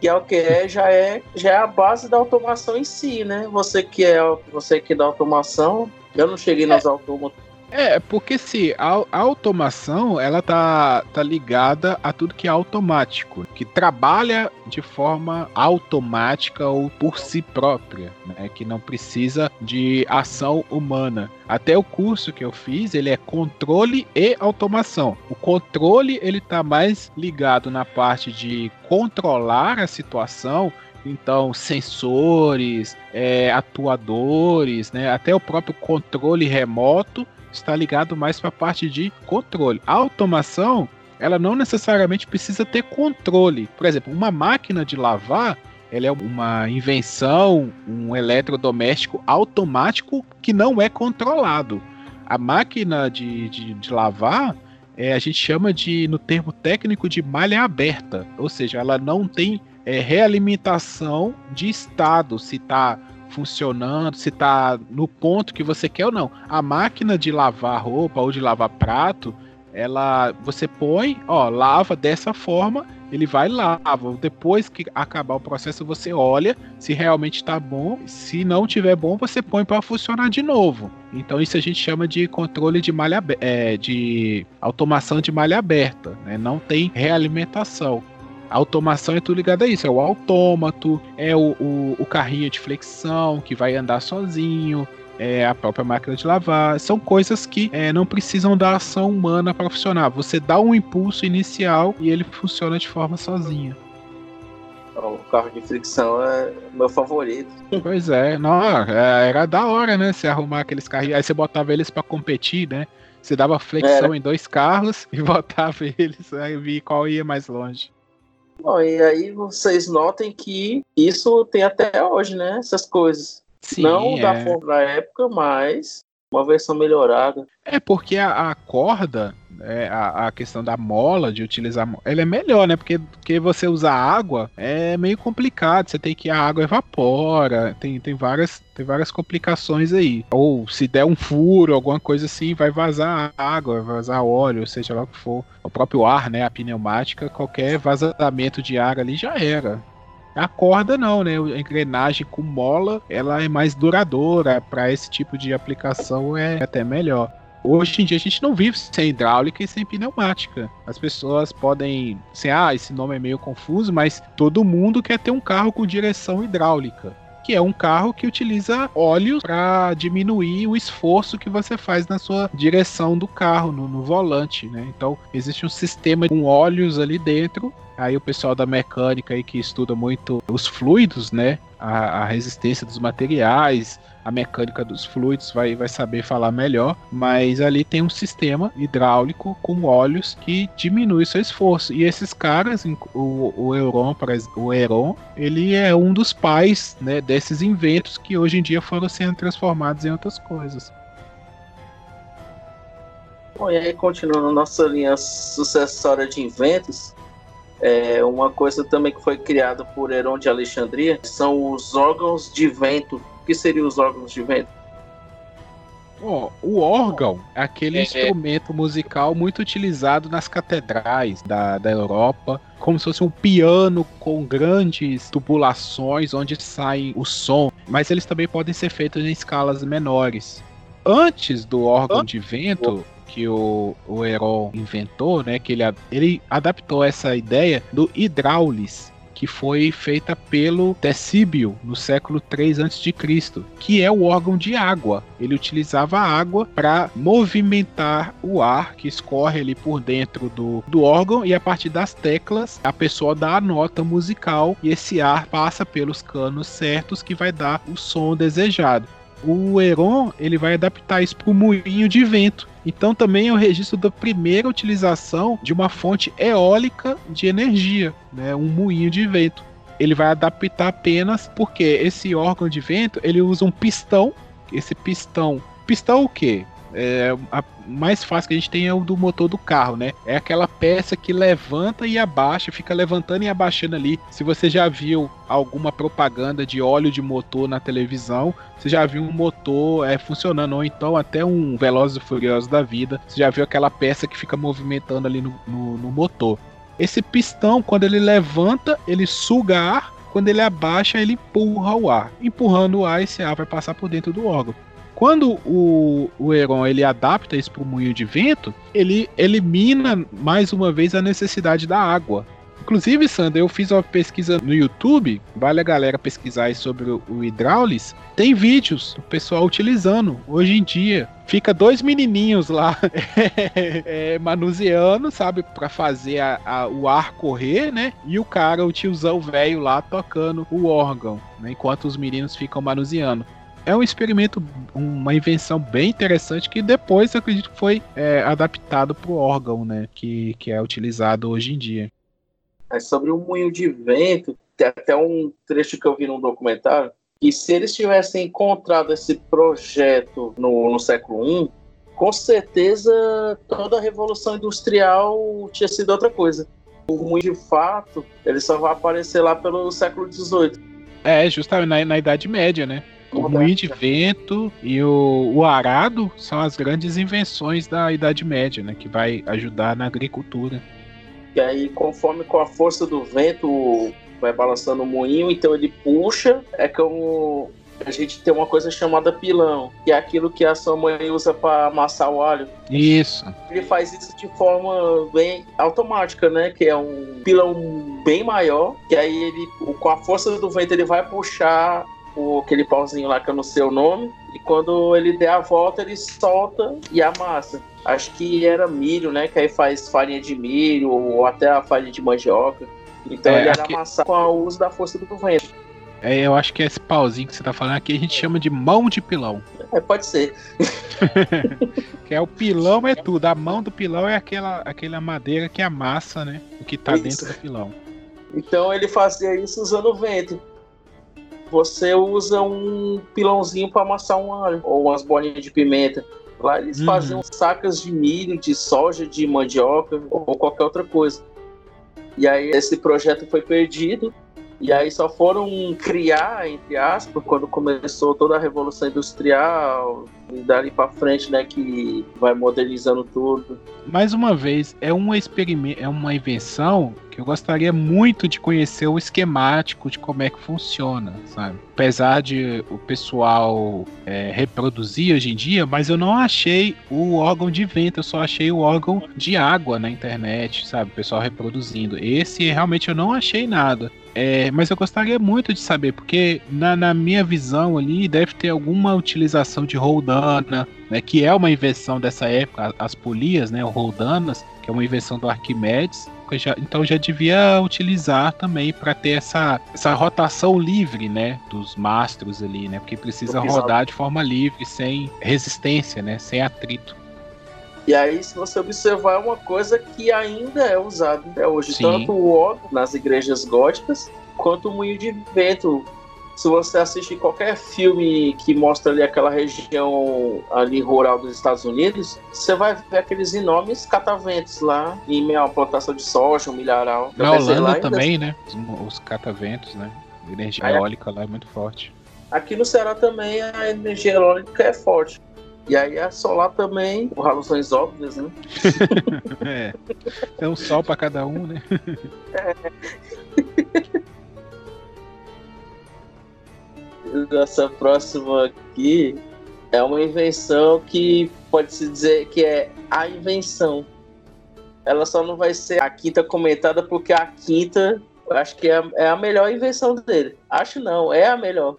que é o que é já é já é a base da automação em si, né? Você que é você que é da automação Eu não cheguei é. nos autômatos. É, porque se a, a, automação ela tá, tá ligada a tudo que é automático, que trabalha de forma automática ou por si própria, né? Que não precisa de ação humana. Até o curso que eu fiz, ele é controle e automação. O controle ele tá mais ligado na parte de controlar a situação então, sensores, é, atuadores, né, até o próprio controle remoto está ligado mais para a parte de controle. A automação, ela não necessariamente precisa ter controle. Por exemplo, uma máquina de lavar, ela é uma invenção, um eletrodoméstico automático que não é controlado. A máquina de, de, de lavar, é, a gente chama de, no termo técnico, de malha aberta. Ou seja, ela não tem é, realimentação de estado, se está funcionando, se tá no ponto que você quer ou não. A máquina de lavar roupa ou de lavar prato, ela você põe, ó, lava dessa forma, ele vai lava. Depois que acabar o processo, você olha se realmente está bom. Se não tiver bom, você põe para funcionar de novo. Então isso a gente chama de controle de malha é, de automação de malha aberta, né? Não tem realimentação. A automação é tudo ligado a isso. É o autômato, é o, o, o carrinho de flexão que vai andar sozinho, é a própria máquina de lavar. São coisas que é, não precisam da ação humana para funcionar. Você dá um impulso inicial e ele funciona de forma sozinha. O carro de fricção é meu favorito. Pois é, não, é, era da hora, né? Você arrumar aqueles carrinhos. Aí você botava eles para competir, né? Você dava flexão era. em dois carros e botava eles, aí via qual ia mais longe. Bom, e aí vocês notem que isso tem até hoje, né? Essas coisas. Sim, Não é. da forma da época, mas uma versão melhorada. É porque a, a corda, é, a, a, questão da mola, de utilizar, ela é melhor, né? Porque, porque você usar água é meio complicado. Você tem que a água evapora, tem, tem, várias, tem várias complicações aí. Ou se der um furo, alguma coisa assim, vai vazar água, vai vazar óleo, seja lá o que for. O próprio ar, né? A pneumática, qualquer vazamento de ar ali já era. A corda não, né? A engrenagem com mola, ela é mais duradoura. Para esse tipo de aplicação é até melhor. Hoje em dia a gente não vive sem hidráulica e sem pneumática. As pessoas podem, assim, ah, esse nome é meio confuso, mas todo mundo quer ter um carro com direção hidráulica que é um carro que utiliza óleo para diminuir o esforço que você faz na sua direção do carro, no, no, volante, né? Então, existe um sistema com óleos ali dentro Aí o pessoal da mecânica aí que estuda muito os fluidos, né? A, a, resistência dos materiais, a mecânica dos fluidos vai, vai saber falar melhor. Mas ali tem um sistema hidráulico com óleos que diminui seu esforço. E esses caras, o, o Euron, o Heron, ele é um dos pais né, desses inventos que hoje em dia foram sendo transformados em outras coisas. Bom, e aí, continuando nossa linha sucessória de inventos, é, uma coisa também que foi criada por Heron de Alexandria são os órgãos de vento. O que seriam os órgãos de vento? Oh, o órgão é aquele é, instrumento musical muito utilizado nas catedrais da, da Europa, como se fosse um piano com grandes tubulações onde sai o som, mas eles também podem ser feitos em escalas menores. Antes do órgão de vento, que o, o Heron inventou, né? Que ele, ele adaptou essa ideia do hidráulis, que foi feita pelo Tessíbio no século 3 a.C., que é o órgão de água. Ele utilizava a água para movimentar o ar que escorre ali por dentro do, do órgão e a partir das teclas a pessoa dá a nota musical e esse ar passa pelos canos certos que vai dar o som desejado. O Heron ele vai adaptar isso para o moinho de vento então também é o registro da primeira utilização de uma fonte eólica de energia, né, um moinho de vento. Ele vai adaptar apenas porque esse órgão de vento ele usa um pistão. Esse pistão, pistão o quê? É, a mais fácil que a gente tem é o do motor do carro, né? É aquela peça que levanta e abaixa, fica levantando e abaixando ali. Se você já viu alguma propaganda de óleo de motor na televisão, você já viu um motor é, funcionando, ou então até um Velozes e Furiosos da vida, você já viu aquela peça que fica movimentando ali no, no, no motor. Esse pistão, quando ele levanta, ele suga ar, quando ele abaixa, ele empurra o ar. Empurrando o ar, esse ar vai passar por dentro do órgão. Quando o, o Heron ele adapta isso para o moinho de vento, ele elimina mais uma vez a necessidade da água. Inclusive, Sandra, eu fiz uma pesquisa no YouTube, vale a galera pesquisar sobre o, o hidráulis. Tem vídeos do pessoal utilizando hoje em dia. Fica dois menininhos lá é, manuseando, sabe, para fazer a, a, o ar correr, né? E o cara, o tiozão velho lá tocando o órgão, né? enquanto os meninos ficam manuseando é um experimento, uma invenção bem interessante que depois acredito que foi é, adaptado para o órgão, né? Que, que é utilizado hoje em dia. É sobre o moinho de vento, tem até um trecho que eu vi num documentário, que se eles tivessem encontrado esse projeto no, no século I, com certeza toda a revolução industrial tinha sido outra coisa. O moinho de fato, ele só vai aparecer lá pelo século XVIII. É, justamente na, na Idade Média, né? O moinho de vento e o, o, arado são as grandes invenções da Idade Média, né? Que vai ajudar na agricultura. E aí, conforme com a força do vento vai balançando o moinho, então ele puxa. É como a gente tem uma coisa chamada pilão, que é aquilo que a sua mãe usa para amassar o alho. Isso. Ele faz isso de forma bem automática, né? Que é um pilão bem maior, que aí ele, com a força do vento, ele vai puxar o, aquele pauzinho lá que eu não sei o nome, e quando ele der a volta, ele solta e amassa acho que era milho, né? Que aí faz farinha de milho ou até a farinha de mandioca. Então é, ele era aqui... amassado com o uso da força do vento. É, eu acho que esse pauzinho que você tá falando aqui a gente chama de mão de pilão. É, pode ser. que é o pilão é tudo. A mão do pilão é aquela, aquela madeira que amassa, né? O que tá isso. dentro do pilão. Então ele fazia isso usando o vento. Você usa um pilãozinho para amassar um alho ou umas bolinhas de pimenta. Lá eles uhum. faziam sacas de milho, de soja, de mandioca ou qualquer outra coisa. E aí esse projeto foi perdido. E aí só foram criar, entre aspas, quando começou toda a Revolução Industrial, dali para frente, né, que vai modernizando tudo. Mais uma vez, é uma experimento, é uma invenção que eu gostaria muito de conhecer o esquemático de como é que funciona, sabe? Apesar de o pessoal é, reproduzir hoje em dia, mas eu não achei o órgão de vento, eu só achei o órgão de água na internet, sabe? O pessoal reproduzindo. Esse realmente eu não achei nada. É, mas eu gostaria muito de saber, porque na, na, minha visão ali deve ter alguma utilização de roldana, né, que é uma invenção dessa época, as polias, né, roldanas, que é uma invenção do Arquimedes, já, então já devia utilizar também para ter essa, essa rotação livre, né, dos mastros ali, né, porque precisa rodar de forma livre, sem resistência, né, sem atrito. E aí, se você observar, é uma coisa que ainda é usada até hoje, Sim. tanto o órgão nas igrejas góticas, quanto o moinho de vento se você assistir qualquer filme que mostra ali aquela região ali rural dos Estados Unidos, você vai ver aqueles enormes cataventos lá em meio plantação de soja, um milharal. Na Holanda também, né? Os, cataventos, né? A energia Aí, eólica lá é muito forte. Aqui no Ceará também a energia eólica é forte. E aí a solar também, por razões óbvias, né? é. Tem um sol para cada um, né? é. Essa próxima aqui é uma invenção que pode-se dizer que é a invenção. Ela só não vai ser a quinta comentada porque a quinta, acho que é, é a melhor invenção dele. Acho não, é a melhor.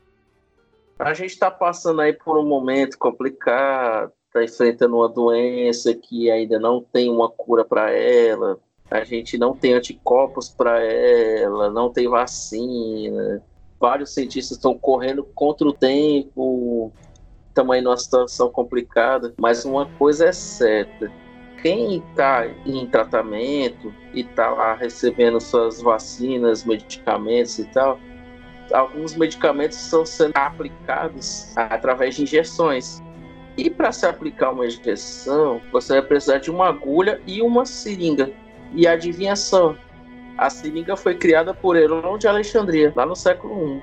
A gente está passando aí por um momento complicado, está enfrentando uma doença que ainda não tem uma cura para ela, a gente não tem anticorpos para ela, não tem vacina, vários cientistas estão correndo contra o tempo, também numa situação complicada, mas uma coisa é certa. Quem está em tratamento e está lá recebendo suas vacinas, medicamentos e tal, alguns medicamentos estão sendo aplicados através de injeções. E para se aplicar uma injeção, você vai precisar de uma agulha e uma seringa. E adivinha só, a seringa foi criada por Heron de Alexandria, lá no século I.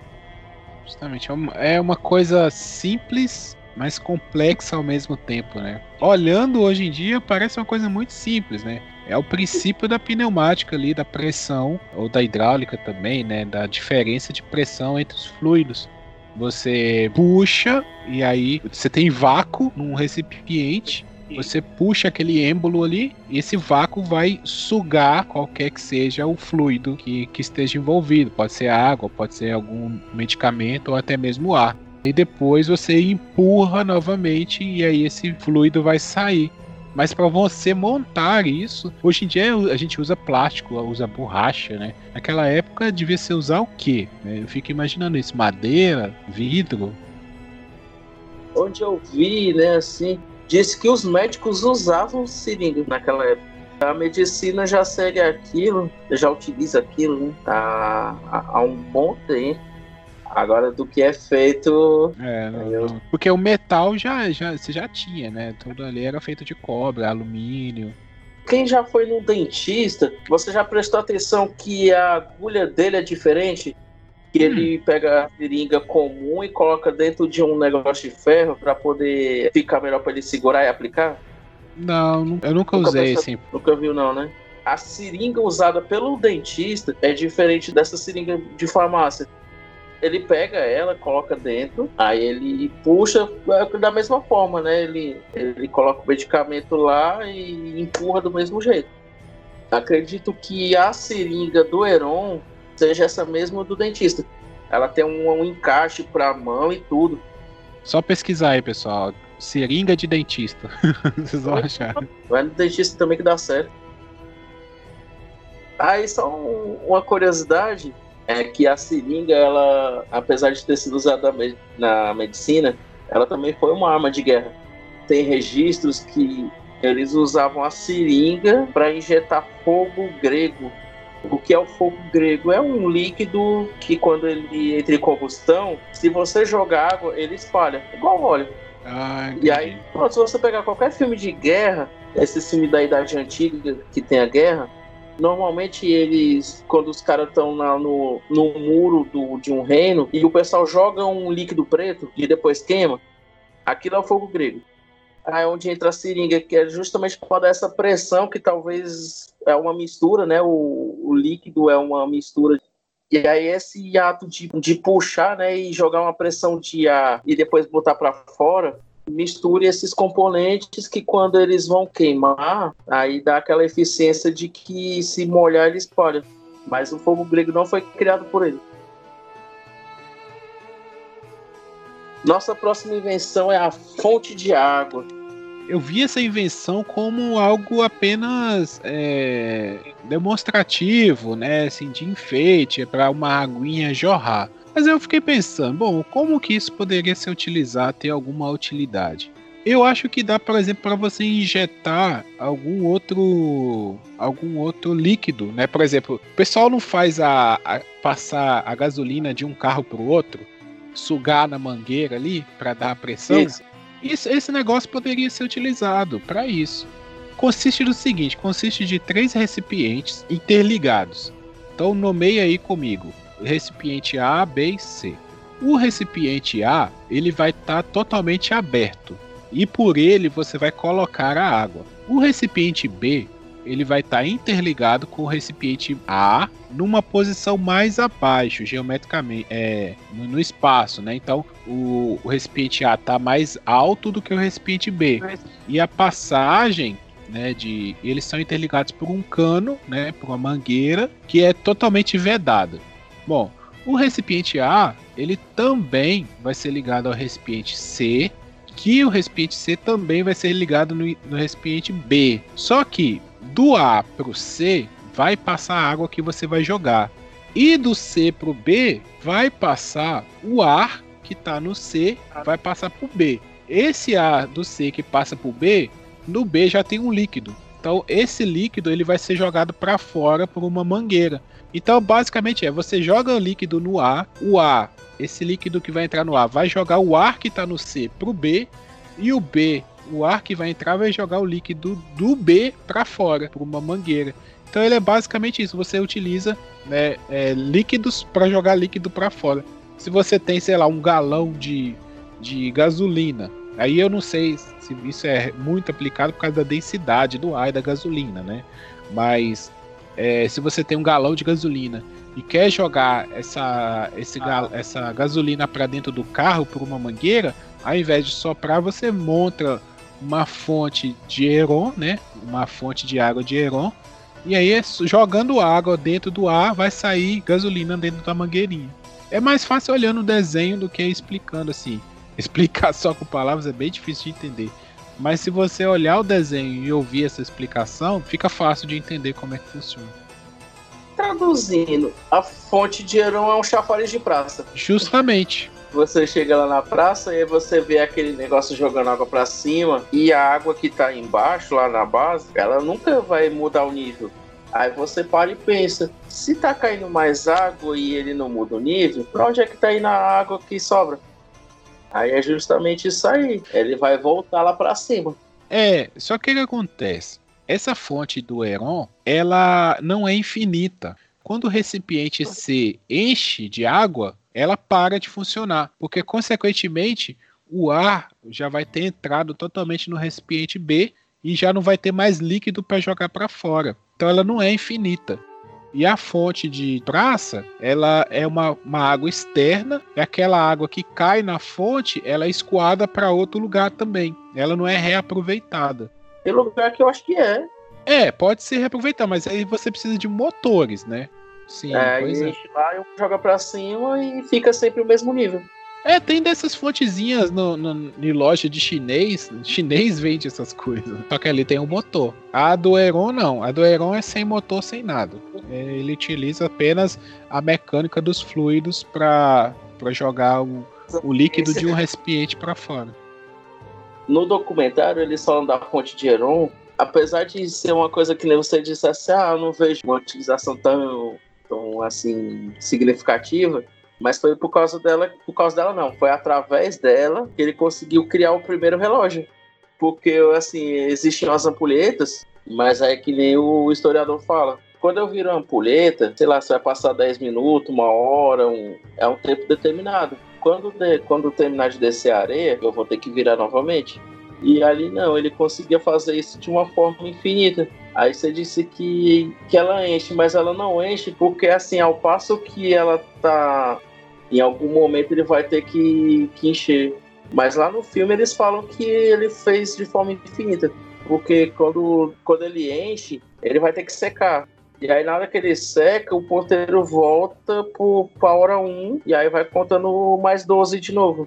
Justamente, é, é uma coisa simples, mas complexa ao mesmo tempo, né? Olhando hoje em dia, parece uma coisa muito simples, né? É o princípio da pneumática ali, da pressão, ou da hidráulica também, né? Da diferença de pressão entre os fluidos. Você puxa e aí você tem vácuo num recipiente você puxa aquele êmbolo ali e esse vácuo vai sugar qualquer que seja o fluido que, que esteja envolvido. Pode ser água, pode ser algum medicamento ou até mesmo ar. E depois você empurra novamente e aí esse fluido vai sair. Mas para você montar isso, hoje em dia a gente usa plástico, usa borracha, né? Naquela época devia ser usar o quê? Eu fico imaginando isso, madeira, vidro. Onde eu vi, né, assim, disse que os médicos usavam seringa naquela época. A medicina já segue aquilo, já utiliza aquilo né, há, há um bom tempo. Agora, do que é feito. É, não, eu... porque o metal já, já, você já tinha, né? Tudo ali era feito de cobre, alumínio. Quem já foi num dentista, você já prestou atenção que a agulha dele é diferente? Que ele hum. pega a seringa comum e coloca dentro de um negócio de ferro para poder ficar melhor para ele segurar e aplicar? Não, eu nunca, nunca usei assim. Nunca viu não, né? A seringa usada pelo dentista é diferente dessa seringa de farmácia. Ele pega ela, coloca dentro, aí ele puxa é, da mesma forma, né? Ele, ele coloca o medicamento lá e empurra do mesmo jeito. Acredito que a seringa do Heron seja essa mesma do dentista. Ela tem um, um encaixe para a mão e tudo. Só pesquisar aí, pessoal. Seringa de dentista. Vocês vão achar. Vai no dentista também que dá certo. Aí só um, uma curiosidade é que a seringa, ela, apesar de ter sido usada na medicina, ela também foi uma arma de guerra. Tem registros que eles usavam a seringa para injetar fogo grego o que é o fogo grego? É um líquido que, quando ele entra em combustão, se você jogar água, ele espalha, igual óleo. Ah, e aí, pronto, se você pegar qualquer filme de guerra, esse filme da Idade Antiga que tem a guerra, normalmente eles, quando os caras estão no, no muro do, de um reino e o pessoal joga um líquido preto e depois queima, aquilo é o fogo grego. Aí é onde entra a seringa, que é justamente para dar essa pressão que talvez é uma mistura, né? O, o líquido é uma mistura. E aí esse ato de, de puxar, né, e jogar uma pressão de ar e depois botar para fora, misture esses componentes que quando eles vão queimar, aí dá aquela eficiência de que se molhar ele espalha. Mas o fogo grego não foi criado por ele. Nossa próxima invenção é a fonte de água eu vi essa invenção como algo apenas é, demonstrativo, né, assim, de enfeite, para uma aguinha jorrar. Mas eu fiquei pensando, bom, como que isso poderia ser utilizado, ter alguma utilidade? Eu acho que dá, por exemplo, para você injetar algum outro algum outro líquido, né? Por exemplo, o pessoal não faz a, a passar a gasolina de um carro para o outro, sugar na mangueira ali para dar a pressão. Isso. Isso, esse negócio poderia ser utilizado para isso. Consiste do seguinte: consiste de três recipientes interligados. Então nomeia aí comigo: recipiente A, B e C. O recipiente A ele vai estar tá totalmente aberto e por ele você vai colocar a água. O recipiente B ele vai estar tá interligado com o recipiente A numa posição mais abaixo, geometricamente, é, no, no espaço, né? Então, o, o recipiente A está mais alto do que o recipiente B. E a passagem né, de eles são interligados por um cano, né, por uma mangueira que é totalmente vedada. Bom, o recipiente A, ele também vai ser ligado ao recipiente C, que o recipiente C também vai ser ligado no, no recipiente B. Só que do A para o C vai passar a água que você vai jogar. E do C para o B vai passar o ar que está no C, vai passar para o B. Esse ar do C que passa para o B, no B já tem um líquido. Então esse líquido ele vai ser jogado para fora por uma mangueira. Então basicamente é, você joga o líquido no A, o A, esse líquido que vai entrar no A vai jogar o ar que está no C para o B e o B o ar que vai entrar vai jogar o líquido do B para fora, por uma mangueira. Então ele é basicamente isso. Você utiliza né, é, líquidos para jogar líquido para fora. Se você tem, sei lá, um galão de, de gasolina, aí eu não sei se isso é muito aplicado por causa da densidade do ar e da gasolina, né? Mas é, se você tem um galão de gasolina e quer jogar essa, esse, ah. essa gasolina para dentro do carro por uma mangueira, ao invés de soprar, você monta uma fonte de Heron, né? Uma fonte de água de Heron. E aí, jogando água dentro do ar, vai sair gasolina dentro da mangueirinha. É mais fácil olhando o desenho do que explicando assim. Explicar só com palavras é bem difícil de entender. Mas se você olhar o desenho e ouvir essa explicação, fica fácil de entender como é que funciona. Traduzindo, a fonte de Heron é um chafariz de praça. Justamente. Você chega lá na praça e você vê aquele negócio jogando água para cima e a água que tá embaixo, lá na base, ela nunca vai mudar o nível. Aí você para e pensa, se tá caindo mais água e ele não muda o nível, pra onde é que tá indo a água que sobra? Aí é justamente isso aí. Ele vai voltar lá para cima. É, só que o que acontece? Essa fonte do Heron, ela não é infinita. Quando o recipiente se enche de água, ela para de funcionar, porque consequentemente o ar já vai ter entrado totalmente no recipiente B e já não vai ter mais líquido para jogar para fora. Então ela não é infinita. E a fonte de praça, ela é uma, uma água externa, é aquela água que cai na fonte, ela é escoada para outro lugar também. Ela não é reaproveitada. Tem lugar que eu acho que é. É, pode ser reaproveitar, mas aí você precisa de motores, né? Sim, é, pois e é. lá joga para cima e fica sempre o mesmo nível. É, tem dessas fontezinhas no, no, em loja de chinês. Chinês vende essas coisas. Só que ali tem um motor. A do Heron não. A do Heron é sem motor, sem nada. É, ele utiliza apenas a mecânica dos fluidos para jogar o, o líquido de um recipiente para fora. No documentário, eles falam da fonte de Heron. Apesar de ser uma coisa que nem você disse assim, ah, eu não vejo uma utilização tão, tão assim significativa mas foi por causa dela, por causa dela não, foi através dela que ele conseguiu criar o primeiro relógio. Porque, assim, existiam as ampulhetas, mas é que nem o historiador fala. Quando eu viro a ampulheta, sei lá, se vai passar 10 minutos, uma hora, um, é um tempo determinado. Quando, de, quando terminar de descer a areia, eu vou ter que virar novamente. E ali não, ele conseguia fazer isso de uma forma infinita. Aí você disse que, que ela enche, mas ela não enche porque assim, ao passo que ela tá em algum momento ele vai ter que, que encher. Mas lá no filme eles falam que ele fez de forma infinita. Porque quando, quando ele enche, ele vai ter que secar. E aí, na hora que ele seca, o ponteiro volta para a hora 1 e aí vai contando mais 12 de novo.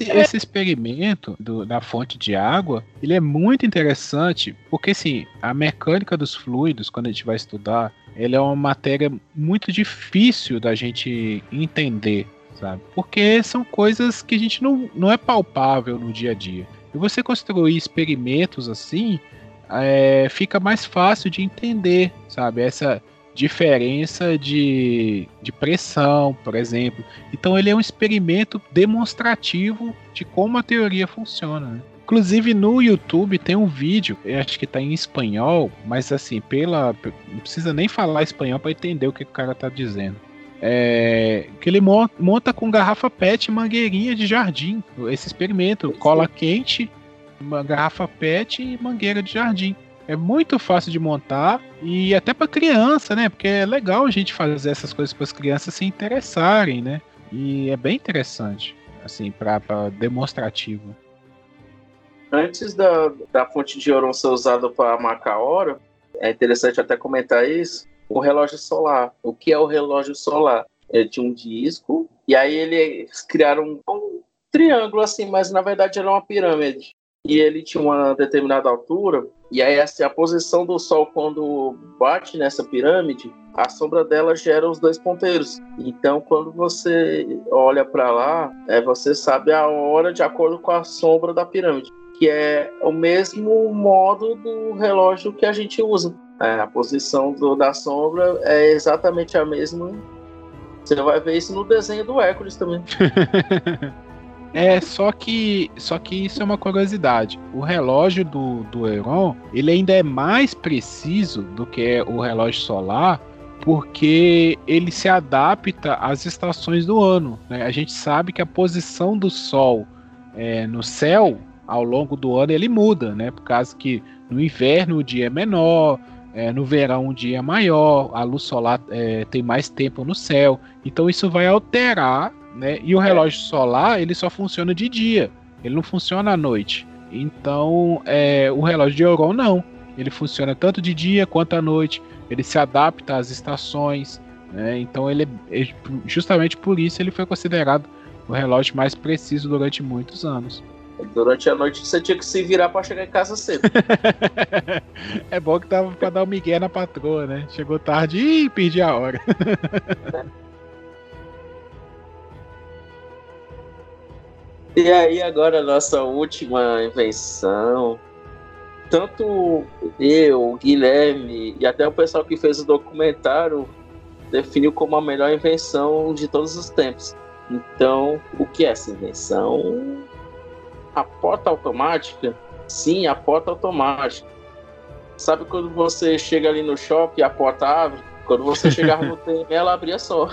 Esse experimento do, da fonte de água, ele é muito interessante, porque assim, a mecânica dos fluidos, quando a gente vai estudar, ele é uma matéria muito difícil da gente entender, sabe? Porque são coisas que a gente não, não é palpável no dia a dia. E você construir experimentos assim, é, fica mais fácil de entender, sabe? Essa diferença de, de pressão, por exemplo. Então ele é um experimento demonstrativo de como a teoria funciona. Né? Inclusive no YouTube tem um vídeo, eu acho que tá em espanhol, mas assim, pela. Não precisa nem falar espanhol para entender o que o cara tá dizendo. É, que ele monta com garrafa PET mangueirinha de jardim. Esse experimento, cola quente, uma garrafa PET e mangueira de jardim. É muito fácil de montar e até para criança, né? Porque é legal a gente fazer essas coisas para as crianças se interessarem, né? E é bem interessante, assim, para demonstrativo. Antes da, da fonte de ouro ser usada para marcar a hora, é interessante até comentar isso, o relógio solar. O que é o relógio solar? Ele tinha um disco, e aí eles criaram um triângulo assim, mas na verdade era uma pirâmide. E ele tinha uma determinada altura, e aí assim, a posição do Sol quando bate nessa pirâmide, a sombra dela gera os dois ponteiros. Então, quando você olha para lá, é, você sabe a hora de acordo com a sombra da pirâmide que é o mesmo modo do relógio que a gente usa. É, a posição do, da sombra é exatamente a mesma. Você vai ver isso no desenho do Hércules também. É, só que, só que isso é uma curiosidade. O relógio do, do Heron, ele ainda é mais preciso do que o relógio solar, porque ele se adapta às estações do ano. Né? A gente sabe que a posição do Sol é, no céu ao longo do ano ele muda, né? Por causa que no inverno o dia é menor, é, no verão um dia maior, a luz solar é, tem mais tempo no céu. Então isso vai alterar, né? E o é. relógio solar ele só funciona de dia, ele não funciona à noite. Então é, o relógio de Euron não, ele funciona tanto de dia quanto à noite. Ele se adapta às estações, né? Então ele é, justamente por isso ele foi considerado o relógio mais preciso durante muitos anos. Durante a noite você tinha que se virar para chegar em casa cedo. é bom que tava para dar o um migué na patroa, né? Chegou tarde e perdi a hora. e aí agora a nossa última invenção. Tanto eu, Guilherme e até o pessoal que fez o documentário definiu como a melhor invenção de todos os tempos. Então, o que é essa invenção? A porta automática? Sim, a porta automática. Sabe quando você chega ali no shopping e a porta abre? Quando você chegava no TM, ela abria só.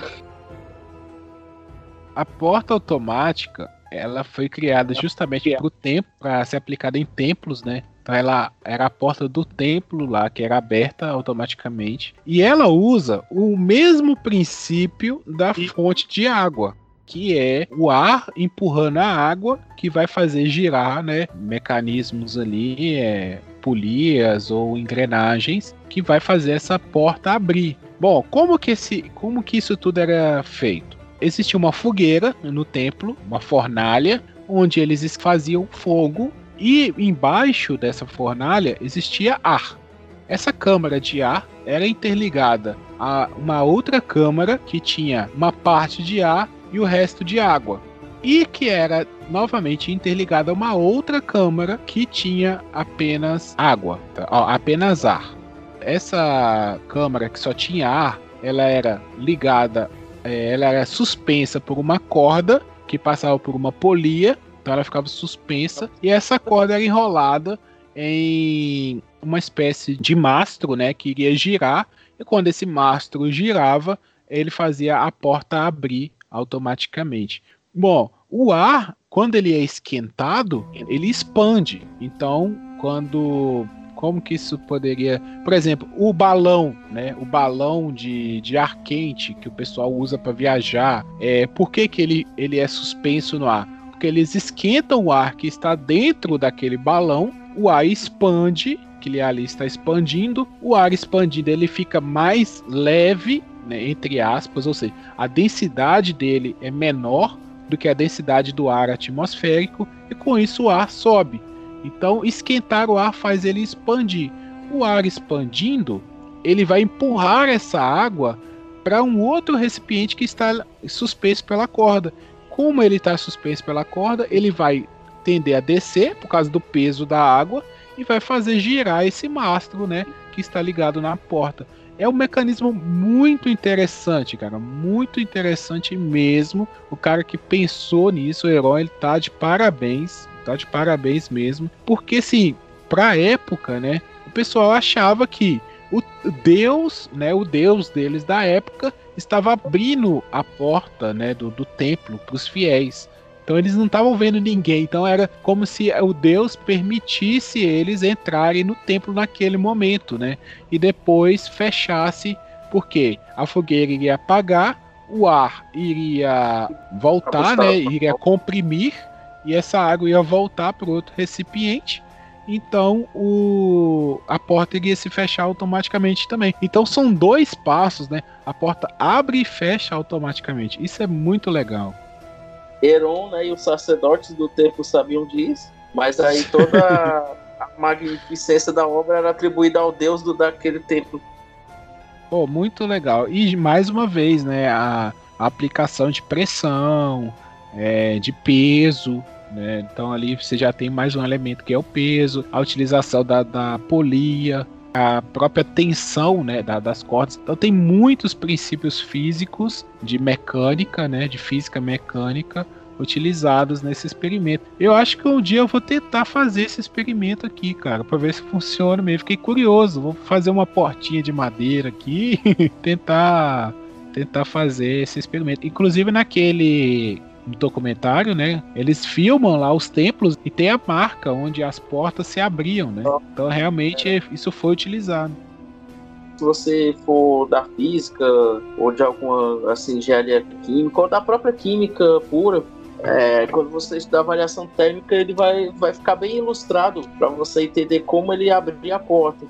A porta automática, ela foi criada justamente para o tempo, para ser aplicada em templos, né? Então ela era a porta do templo lá, que era aberta automaticamente. E ela usa o mesmo princípio da fonte de água que é o ar empurrando a água que vai fazer girar, né, mecanismos ali, é, polias ou engrenagens que vai fazer essa porta abrir. Bom, como que esse, como que isso tudo era feito? Existia uma fogueira no templo, uma fornalha, onde eles faziam fogo e embaixo dessa fornalha existia ar. Essa câmara de ar era interligada a uma outra câmara que tinha uma parte de ar e o resto de água. E que era novamente interligada a uma outra câmara que tinha apenas água, tá? apenas ar. Essa câmara que só tinha ar, ela era ligada, é, ela era suspensa por uma corda que passava por uma polia, então ela ficava suspensa e essa corda era enrolada em uma espécie de mastro, né, que iria girar e quando esse mastro girava, ele fazia a porta abrir automaticamente. Bom, o ar, quando ele é esquentado, ele expande. Então, quando como que isso poderia, por exemplo, o balão, né? O balão de, de ar quente que o pessoal usa para viajar, é por que, que ele, ele é suspenso no ar? Porque eles esquentam o ar que está dentro daquele balão, o ar expande, que ele ali está expandindo, o ar expandindo ele fica mais leve né, entre aspas, ou seja, a densidade dele é menor do que a densidade do ar atmosférico e com isso o ar sobe. Então, esquentar o ar faz ele expandir. O ar expandindo, ele vai empurrar essa água para um outro recipiente que está suspenso pela corda. Como ele está suspenso pela corda, ele vai tender a descer por causa do peso da água e vai fazer girar esse mastro, né, que está ligado na porta é um mecanismo muito interessante, cara. Muito interessante mesmo. O cara que pensou nisso, o herói, ele tá de parabéns. Tá de parabéns mesmo. Porque, assim, pra época, né? O pessoal achava que o Deus, né? O Deus deles da época estava abrindo a porta, né? Do, do templo para os fiéis. Então eles não estavam vendo ninguém. Então era como se o Deus permitisse eles entrarem no templo naquele momento, né? E depois fechasse, porque a fogueira iria apagar, o ar iria voltar, né? Iria comprimir e essa água ia voltar para outro recipiente. Então o, a porta iria se fechar automaticamente também. Então são dois passos, né? A porta abre e fecha automaticamente. Isso é muito legal. Heron né, e os sacerdotes do templo sabiam disso, mas aí toda a magnificência da obra era atribuída ao deus do, daquele templo. Pô, muito legal. E mais uma vez, né, a, a aplicação de pressão, é, de peso, né? Então ali você já tem mais um elemento que é o peso, a utilização da, da polia, a própria tensão né, da, das cordas. Então tem muitos princípios físicos de mecânica, né, de física mecânica utilizados nesse experimento. Eu acho que um dia eu vou tentar fazer esse experimento aqui, cara, para ver se funciona mesmo. Fiquei curioso, vou fazer uma portinha de madeira aqui, tentar tentar fazer esse experimento. Inclusive naquele documentário, né? Eles filmam lá os templos e tem a marca onde as portas se abriam, né? Então realmente isso foi utilizado. se você for da física ou de alguma assim, engenharia química ou da própria química pura, é, quando você estudar avaliação térmica, ele vai, vai ficar bem ilustrado para você entender como ele abria a porta.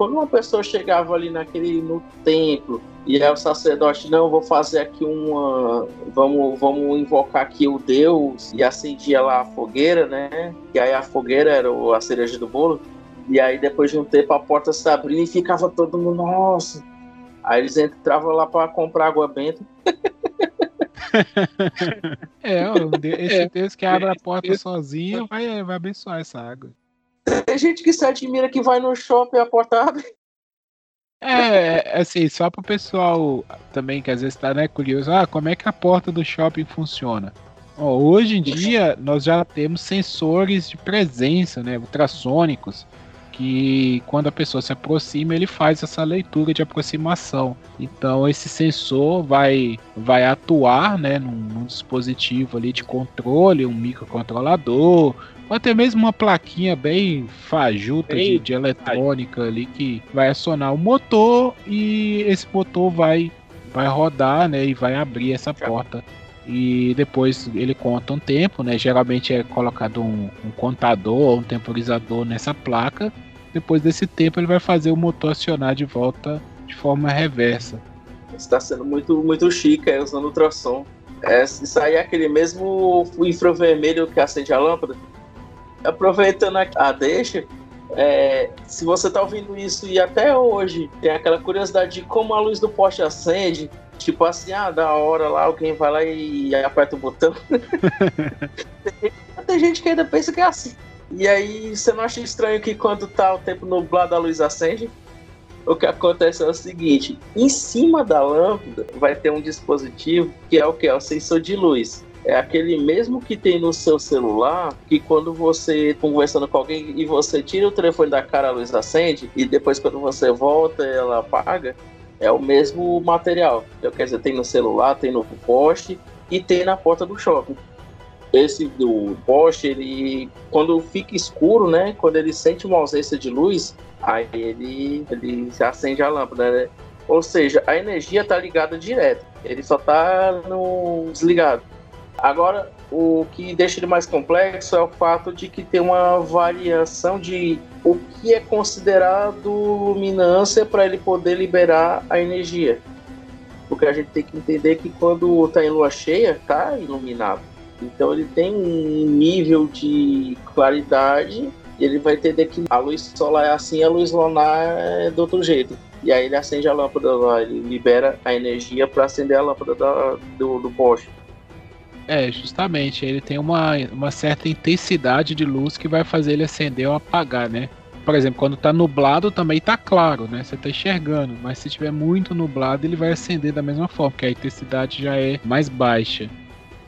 Quando uma pessoa chegava ali naquele no templo e aí o sacerdote, não, vou fazer aqui uma. Vamos, vamos invocar aqui o Deus e acendia lá a fogueira, né? E aí a fogueira era a cereja do bolo. E aí depois de um tempo a porta se abriu e ficava todo mundo, nossa. Aí eles entravam lá para comprar água benta. é, esse é. Deus que abre a porta sozinho vai, vai abençoar essa água. Tem gente que se admira que vai no shopping e a porta abre. É, assim, só para o pessoal também que às vezes está né, curioso, ah, como é que a porta do shopping funciona? Ó, hoje em dia nós já temos sensores de presença, né, ultrassônicos, que quando a pessoa se aproxima, ele faz essa leitura de aproximação. Então esse sensor vai, vai atuar né, num, num dispositivo ali de controle, um microcontrolador, ou até mesmo uma plaquinha bem fajuta de, de, eletrônica ali que vai acionar o motor e esse motor vai, vai rodar né, e vai abrir essa porta e depois ele conta um tempo, né? Geralmente é colocado um, um contador, um temporizador nessa placa depois desse tempo ele vai fazer o motor acionar de volta de forma reversa. Está sendo muito, muito chique é, usando ultrassom. É, isso aí é aquele mesmo infravermelho que acende a lâmpada. Aproveitando a deixa, é, se você está ouvindo isso e até hoje tem aquela curiosidade de como a luz do poste acende, tipo assim, ah, da hora lá, alguém vai lá e aperta o botão. tem, tem gente que ainda pensa que é assim. E aí, você não acha estranho que quando tá o tempo nublado a luz acende? O que acontece é o seguinte: em cima da lâmpada vai ter um dispositivo que é o que? É o sensor de luz. É aquele mesmo que tem no seu celular, que quando você conversando com alguém e você tira o telefone da cara, a luz acende, e depois quando você volta ela apaga, é o mesmo material. Então, quer dizer, tem no celular, tem no poste e tem na porta do shopping esse do poste, ele quando fica escuro, né, quando ele sente uma ausência de luz, aí ele ele acende a lâmpada, né? Ou seja, a energia está ligada direto. Ele só está no desligado. Agora, o que deixa ele mais complexo é o fato de que tem uma variação de o que é considerado luminância para ele poder liberar a energia. Porque a gente tem que entender que quando está em lua cheia, está iluminado. Então ele tem um nível de claridade e ele vai entender que a luz solar é assim, a luz lunar é do outro jeito. E aí ele acende a lâmpada lá, ele libera a energia para acender a lâmpada da, do, do poste. É, justamente, ele tem uma, uma certa intensidade de luz que vai fazer ele acender ou apagar, né? Por exemplo, quando tá nublado também tá claro, né? Você tá enxergando, mas se tiver muito nublado, ele vai acender da mesma forma, porque a intensidade já é mais baixa.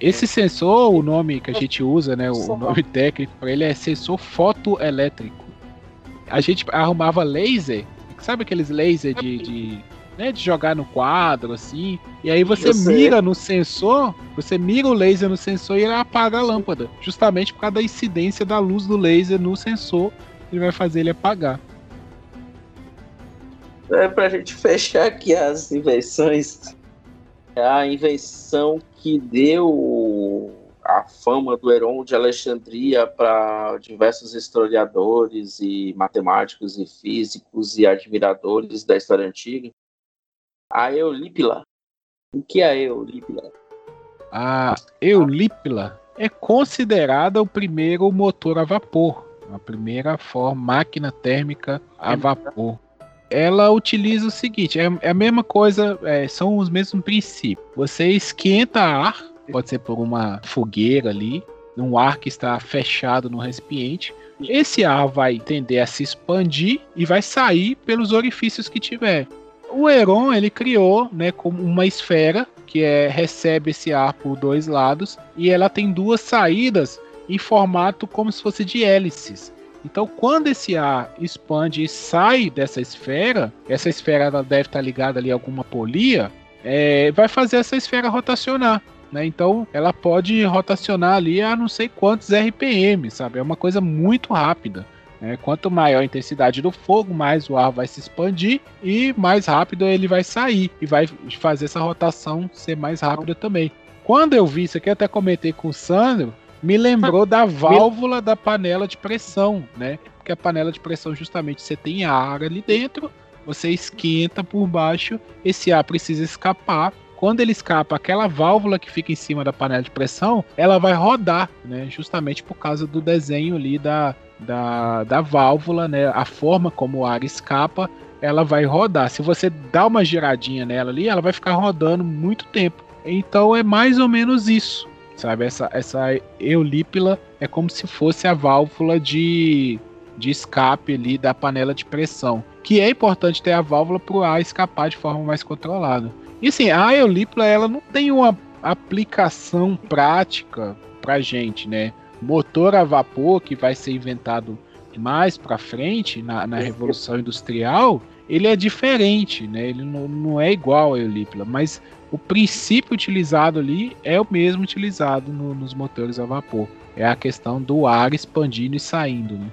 Esse sensor, o nome que a gente usa, né, o nome técnico para ele é sensor fotoelétrico. A gente arrumava laser, sabe aqueles laser de, de, né, de jogar no quadro, assim, e aí você mira no sensor, você mira o laser no sensor e ele apaga a lâmpada, justamente por causa da incidência da luz do laser no sensor, ele vai fazer ele apagar. É pra gente fechar aqui as invenções a invenção que deu a fama do Heron de Alexandria para diversos historiadores e matemáticos e físicos e admiradores da história antiga. A Eulípila. O que é a Eulípila? A Eulípila é considerada o primeiro motor a vapor, a primeira forma máquina térmica a vapor ela utiliza o seguinte: é, é a mesma coisa, é, são os mesmos princípios. Você esquenta ar, pode ser por uma fogueira ali, um ar que está fechado no recipiente. Esse ar vai tender a se expandir e vai sair pelos orifícios que tiver. O Heron ele criou, né, como uma esfera que é, recebe esse ar por dois lados e ela tem duas saídas em formato como se fosse de hélices. Então, quando esse ar expande e sai dessa esfera, essa esfera deve estar ligada ali a alguma polia, é, vai fazer essa esfera rotacionar. Né? Então, ela pode rotacionar ali a não sei quantos RPM, sabe? É uma coisa muito rápida. Né? Quanto maior a intensidade do fogo, mais o ar vai se expandir e mais rápido ele vai sair e vai fazer essa rotação ser mais rápida também. Quando eu vi isso aqui, até comentei com o Sandro, me lembrou da válvula da panela de pressão, né? Porque a panela de pressão justamente você tem ar ali dentro, você esquenta por baixo, esse ar precisa escapar quando ele escapa, aquela válvula que fica em cima da panela de pressão, ela vai rodar, né? Justamente por causa do desenho ali da, da, da válvula, né? A forma como o ar escapa, ela vai rodar. Se você dá uma giradinha nela ali, ela vai ficar rodando muito tempo. Então é mais ou menos isso, sabe? Essa, essa eulípila é como se fosse a válvula de, de escape ali da panela de pressão. Que é importante ter a válvula para o ar escapar de forma mais controlada. E assim, a Eulipla ela não tem uma aplicação prática pra gente, né? Motor a vapor que vai ser inventado mais para frente na, na Revolução Industrial, ele é diferente, né? Ele não, não é igual a Eulipla, mas o princípio utilizado ali é o mesmo utilizado no, nos motores a vapor. É a questão do ar expandindo e saindo, né?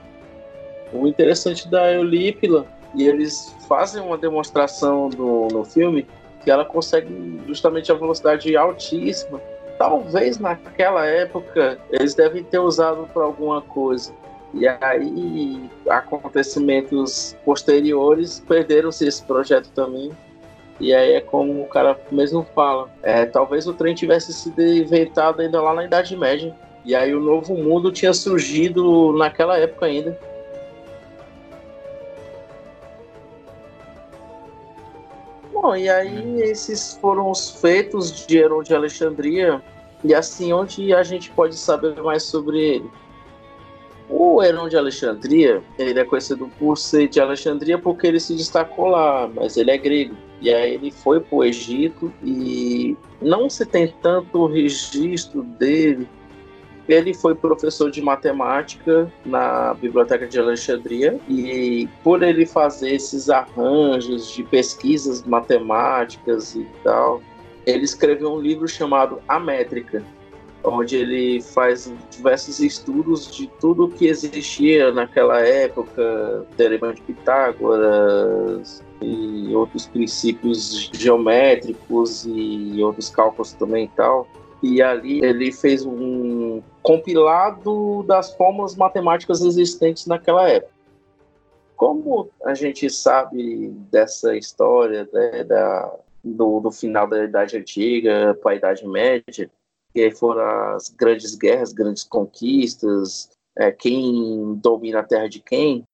O interessante da Eulipla, e eles fazem uma demonstração no, no filme, que ela consegue justamente a velocidade altíssima. Talvez naquela época eles devem ter usado para alguma coisa. E aí, acontecimentos posteriores perderam-se esse projeto também. E aí é como o cara mesmo fala. É, talvez o trem tivesse sido inventado ainda lá na Idade Média. E aí o novo mundo tinha surgido naquela época ainda. Bom, e aí esses foram os feitos de Heron de Alexandria, e assim, onde a gente pode saber mais sobre ele? O Heron de Alexandria, ele é conhecido por ser de Alexandria porque ele se destacou lá, mas ele é grego. E aí ele foi para o Egito e não se tem tanto registro dele ele foi professor de matemática na Biblioteca de Alexandria e por ele fazer esses arranjos de pesquisas matemáticas e tal, ele escreveu um livro chamado A Métrica, onde ele faz diversos estudos de tudo que existia naquela época, teorema de Pitágoras e outros princípios geométricos e outros cálculos também e tal. E ali ele fez um compilado das fórmulas matemáticas existentes naquela época. Como a gente sabe dessa história né, da, do, do, final da Idade Antiga para a Idade Média, que foram as grandes guerras, grandes conquistas, é, quem domina a terra de quem,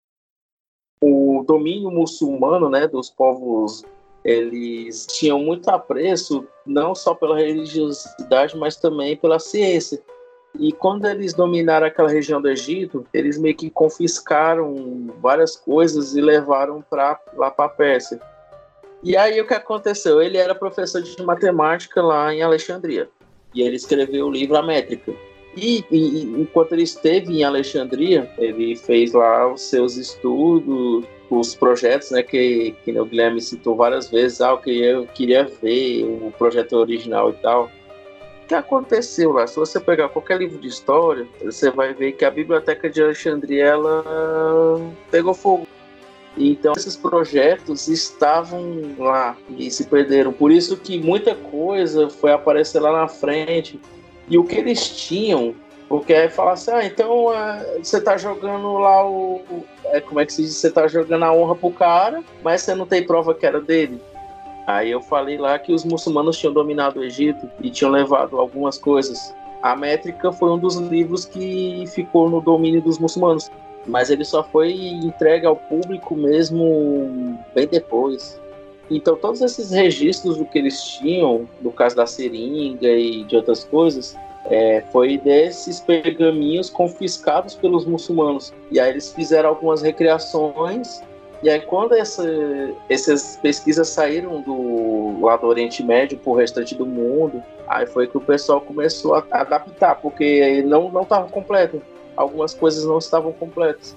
o domínio muçulmano né, dos povos eles tinham muito apreço não só pela religiosidade, mas também pela ciência. E quando eles dominaram aquela região do Egito, eles meio que confiscaram várias coisas e levaram para lá para a Pérsia. E aí o que aconteceu? Ele era professor de matemática lá em Alexandria. E ele escreveu o livro A Métrica. E, e, enquanto ele esteve em Alexandria, ele fez lá os seus estudos, os projetos, né, que, que o Guilherme citou várias vezes, ah, que eu queria ver o projeto original e tal. O que aconteceu lá? Se você pegar qualquer livro de história, você vai ver que a Biblioteca de Alexandria ela pegou fogo. Então esses projetos estavam lá e se perderam. Por isso que muita coisa foi aparecer lá na frente. E o que eles tinham porque aí fala assim, ah, então é, você tá jogando lá o. É, como é que se diz? Você tá jogando a honra pro cara, mas você não tem prova que era dele. Aí eu falei lá que os muçulmanos tinham dominado o Egito e tinham levado algumas coisas. A métrica foi um dos livros que ficou no domínio dos muçulmanos, mas ele só foi entregue ao público mesmo bem depois. Então todos esses registros do que eles tinham, no caso da seringa e de outras coisas, é, foi desses pergaminhos confiscados pelos muçulmanos. E aí eles fizeram algumas recriações. E aí quando essa, essas pesquisas saíram do lá Oriente Médio para o restante do mundo, aí foi que o pessoal começou a adaptar, porque não não estava completo. Algumas coisas não estavam completas.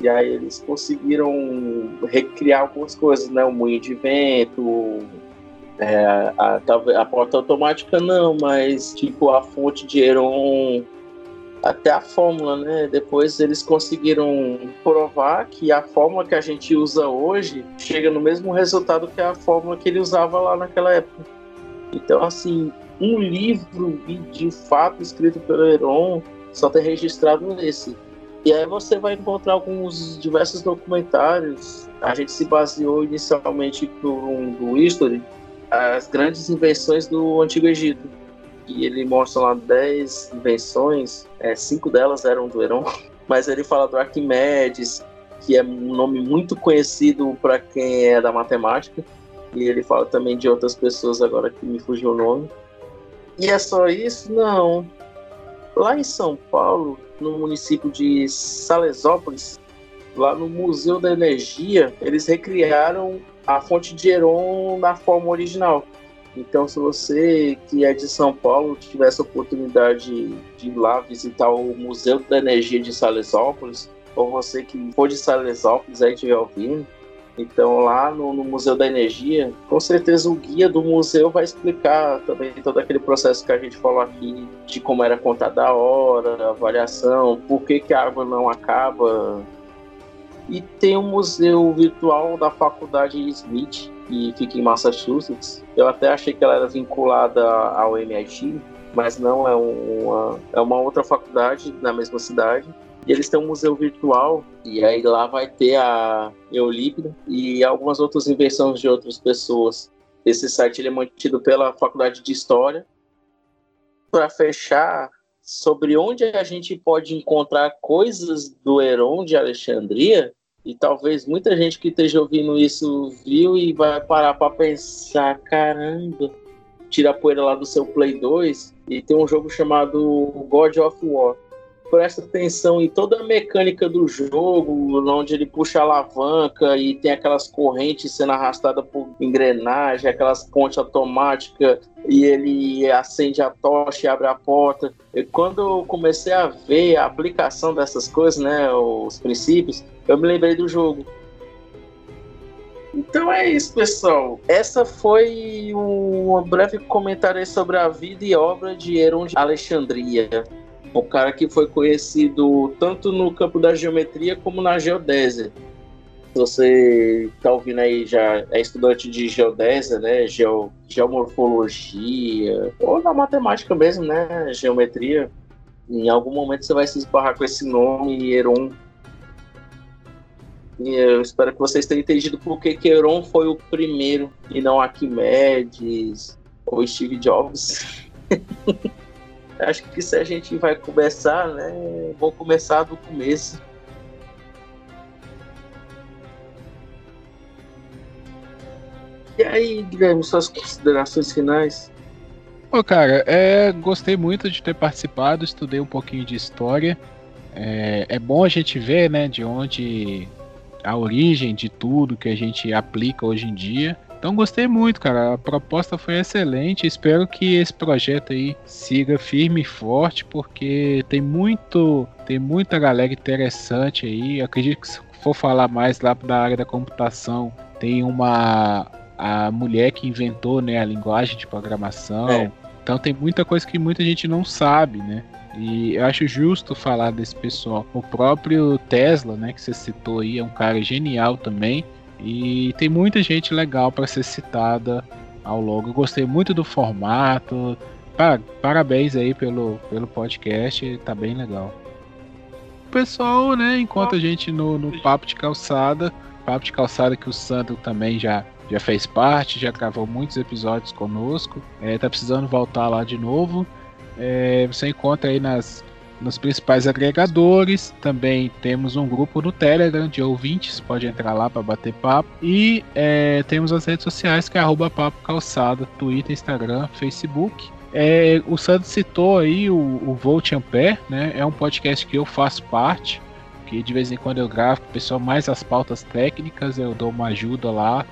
E aí eles conseguiram recriar algumas coisas, né? O moinho de vento, é, a, a, porta automática não, mas tipo a fonte de Heron, até a fórmula, né? Depois eles conseguiram provar que a fórmula que a gente usa hoje chega no mesmo resultado que a fórmula que ele usava lá naquela época. Então, assim, um livro de fato escrito pelo Heron só tem registrado nesse. E aí você vai encontrar alguns diversos documentários. A gente se baseou inicialmente por um do History, as grandes invenções do Antigo Egito. E ele mostra lá 10 invenções, é, cinco delas eram do Heron, mas ele fala do Arquimedes, que é um nome muito conhecido para quem é da matemática. E ele fala também de outras pessoas agora que me fugiu o nome. E é só isso? Não. Lá em São Paulo, no município de Salesópolis, lá no Museu da Energia, eles recriaram a fonte de Heron na forma original. Então, se você que é de São Paulo tiver essa oportunidade de ir lá visitar o Museu da Energia de Salesópolis, ou você que for de Salesópolis aí estiver ouvindo, então, lá no, no, Museu da Energia, com certeza o guia do museu vai explicar também todo aquele processo que a gente falou aqui, de como era contada a hora, a por que, que a água não acaba. E tem um museu virtual da faculdade Smith, que fica em Massachusetts. Eu até achei que ela era vinculada ao MIT, mas não, é uma, é uma outra faculdade na mesma cidade. E eles têm um museu virtual, e aí lá vai ter a Eulípida e algumas outras invenções de outras pessoas. Esse site ele é mantido pela Faculdade de História. Para fechar, sobre onde a gente pode encontrar coisas do Heron de Alexandria, e talvez muita gente que esteja ouvindo isso viu e vai parar para pensar: caramba, tira a poeira lá do seu Play 2 e tem um jogo chamado God of War presta atenção em toda a mecânica do jogo, onde ele puxa a alavanca e tem aquelas correntes sendo arrastadas por engrenagem, aquelas pontes automáticas, e ele acende a tocha e abre a porta. E quando eu comecei a ver a aplicação dessas coisas, né, os princípios, eu me lembrei do jogo. Então é isso, pessoal. Essa foi um breve comentário sobre a vida e obra de Heron de Alexandria. Um cara que foi conhecido tanto no campo da geometria como na geodésia. Se você está ouvindo aí, já é estudante de geodésia, né? Geo, geomorfologia, ou na matemática mesmo, né? Geometria. Em algum momento você vai se esbarrar com esse nome, Heron. E eu espero que vocês tenham entendido por que Heron foi o primeiro e não Arquimedes ou Steve Jobs. Acho que se a gente vai começar, né, vou começar do começo. E aí, Guilherme, suas considerações finais? Pô, cara, é, gostei muito de ter participado, estudei um pouquinho de história. É, é bom a gente ver, né, de onde a origem de tudo que a gente aplica hoje em dia. Então gostei muito, cara. A proposta foi excelente. Espero que esse projeto aí siga firme e forte, porque tem muito, tem muita galera interessante aí. acredito que se for falar mais lá da área da computação, tem uma a mulher que inventou, né, a linguagem de programação. É. Então tem muita coisa que muita gente não sabe, né? E eu acho justo falar desse pessoal. O próprio Tesla, né, que você citou aí, é um cara genial também. E tem muita gente legal para ser citada ao longo. Eu gostei muito do formato. Parabéns aí pelo, pelo podcast, tá bem legal. Pessoal, né, enquanto a gente no, no Papo de Calçada, Papo de Calçada que o Sandro também já, já fez parte, já gravou muitos episódios conosco, é, tá precisando voltar lá de novo. É, você encontra aí nas nos principais agregadores. Também temos um grupo no Telegram de ouvintes, pode entrar lá para bater papo. E é, temos as redes sociais que é papo calçada, Twitter, Instagram, Facebook. É, o Sandro citou aí o, o Volt Ampere, né? É um podcast que eu faço parte, que de vez em quando eu gravo, pessoal mais as pautas técnicas, eu dou uma ajuda lá,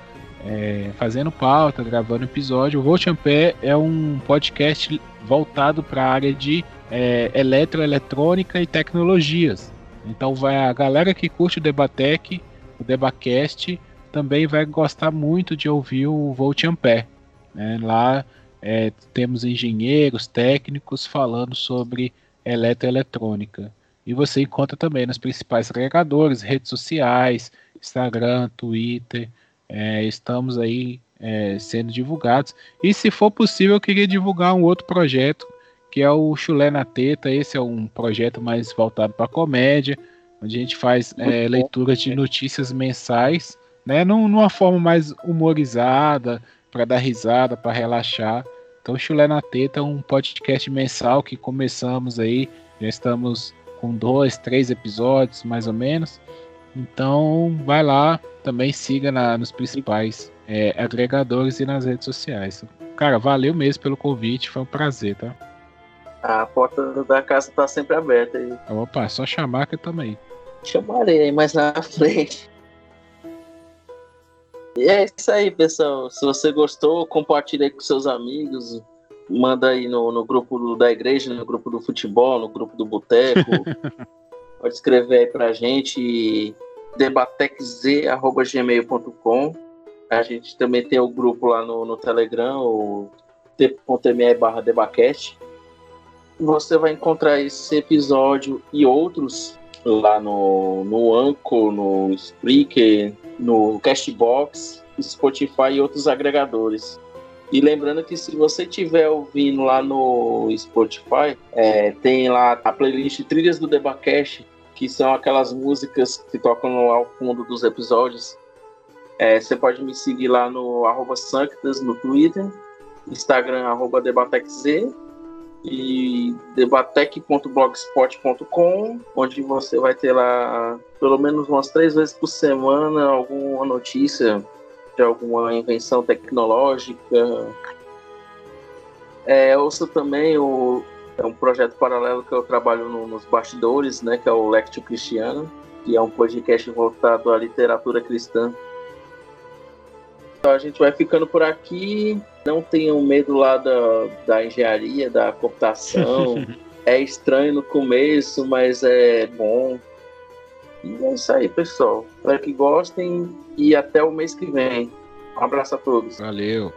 é, fazendo pauta, gravando episódio. O Volt Ampere é um podcast voltado para a área de é, eletroeletrônica e tecnologias. Então vai a galera que curte o Debatec, o Debacast, também vai gostar muito de ouvir o Volt Ampere. Né? Lá é, temos engenheiros, técnicos falando sobre eletroeletrônica. E você encontra também nos principais agregadores, redes sociais, Instagram, Twitter. É, estamos aí é, sendo divulgados. E se for possível, eu queria divulgar um outro projeto, que é o Chulé na Teta. Esse é um projeto mais voltado para comédia, onde a gente faz é, leitura de notícias mensais, né, numa forma mais humorizada, para dar risada, para relaxar. Então, Chulé na Teta é um podcast mensal que começamos aí, já estamos com dois, três episódios, mais ou menos. Então, vai lá, também siga na, nos principais é, agregadores e nas redes sociais. Cara, valeu mesmo pelo convite, foi um prazer, tá? A porta da casa tá sempre aberta aí. Opa, é só chamar que eu também. Chamarei aí mais na frente. E é isso aí, pessoal. Se você gostou, compartilhe aí com seus amigos. Manda aí no, no grupo da igreja, no grupo do futebol, no grupo do boteco. Pode escrever aí pra gente debatecz.gmail.com A gente também tem o grupo lá no, no Telegram, o t.me barra debacast. Você vai encontrar esse episódio e outros lá no, no Anchor, no Spreaker, no Castbox, Spotify e outros agregadores. E lembrando que se você estiver ouvindo lá no Spotify, é, tem lá a playlist Trilhas do Debacast, que são aquelas músicas que tocam ao fundo dos episódios. É, você pode me seguir lá no arroba Sanctas no Twitter, Instagram arroba DebatecZ e debatec.blogspot.com, onde você vai ter lá pelo menos umas três vezes por semana alguma notícia de alguma invenção tecnológica. É, ouço também o, é um projeto paralelo que eu trabalho no, nos bastidores, né, que é o Lectio Cristiano, que é um podcast voltado à literatura cristã. Então a gente vai ficando por aqui. Não tenham medo lá da, da engenharia, da computação. é estranho no começo, mas é bom. E é isso aí, pessoal. Espero que gostem e até o mês que vem. Um abraço a todos. Valeu.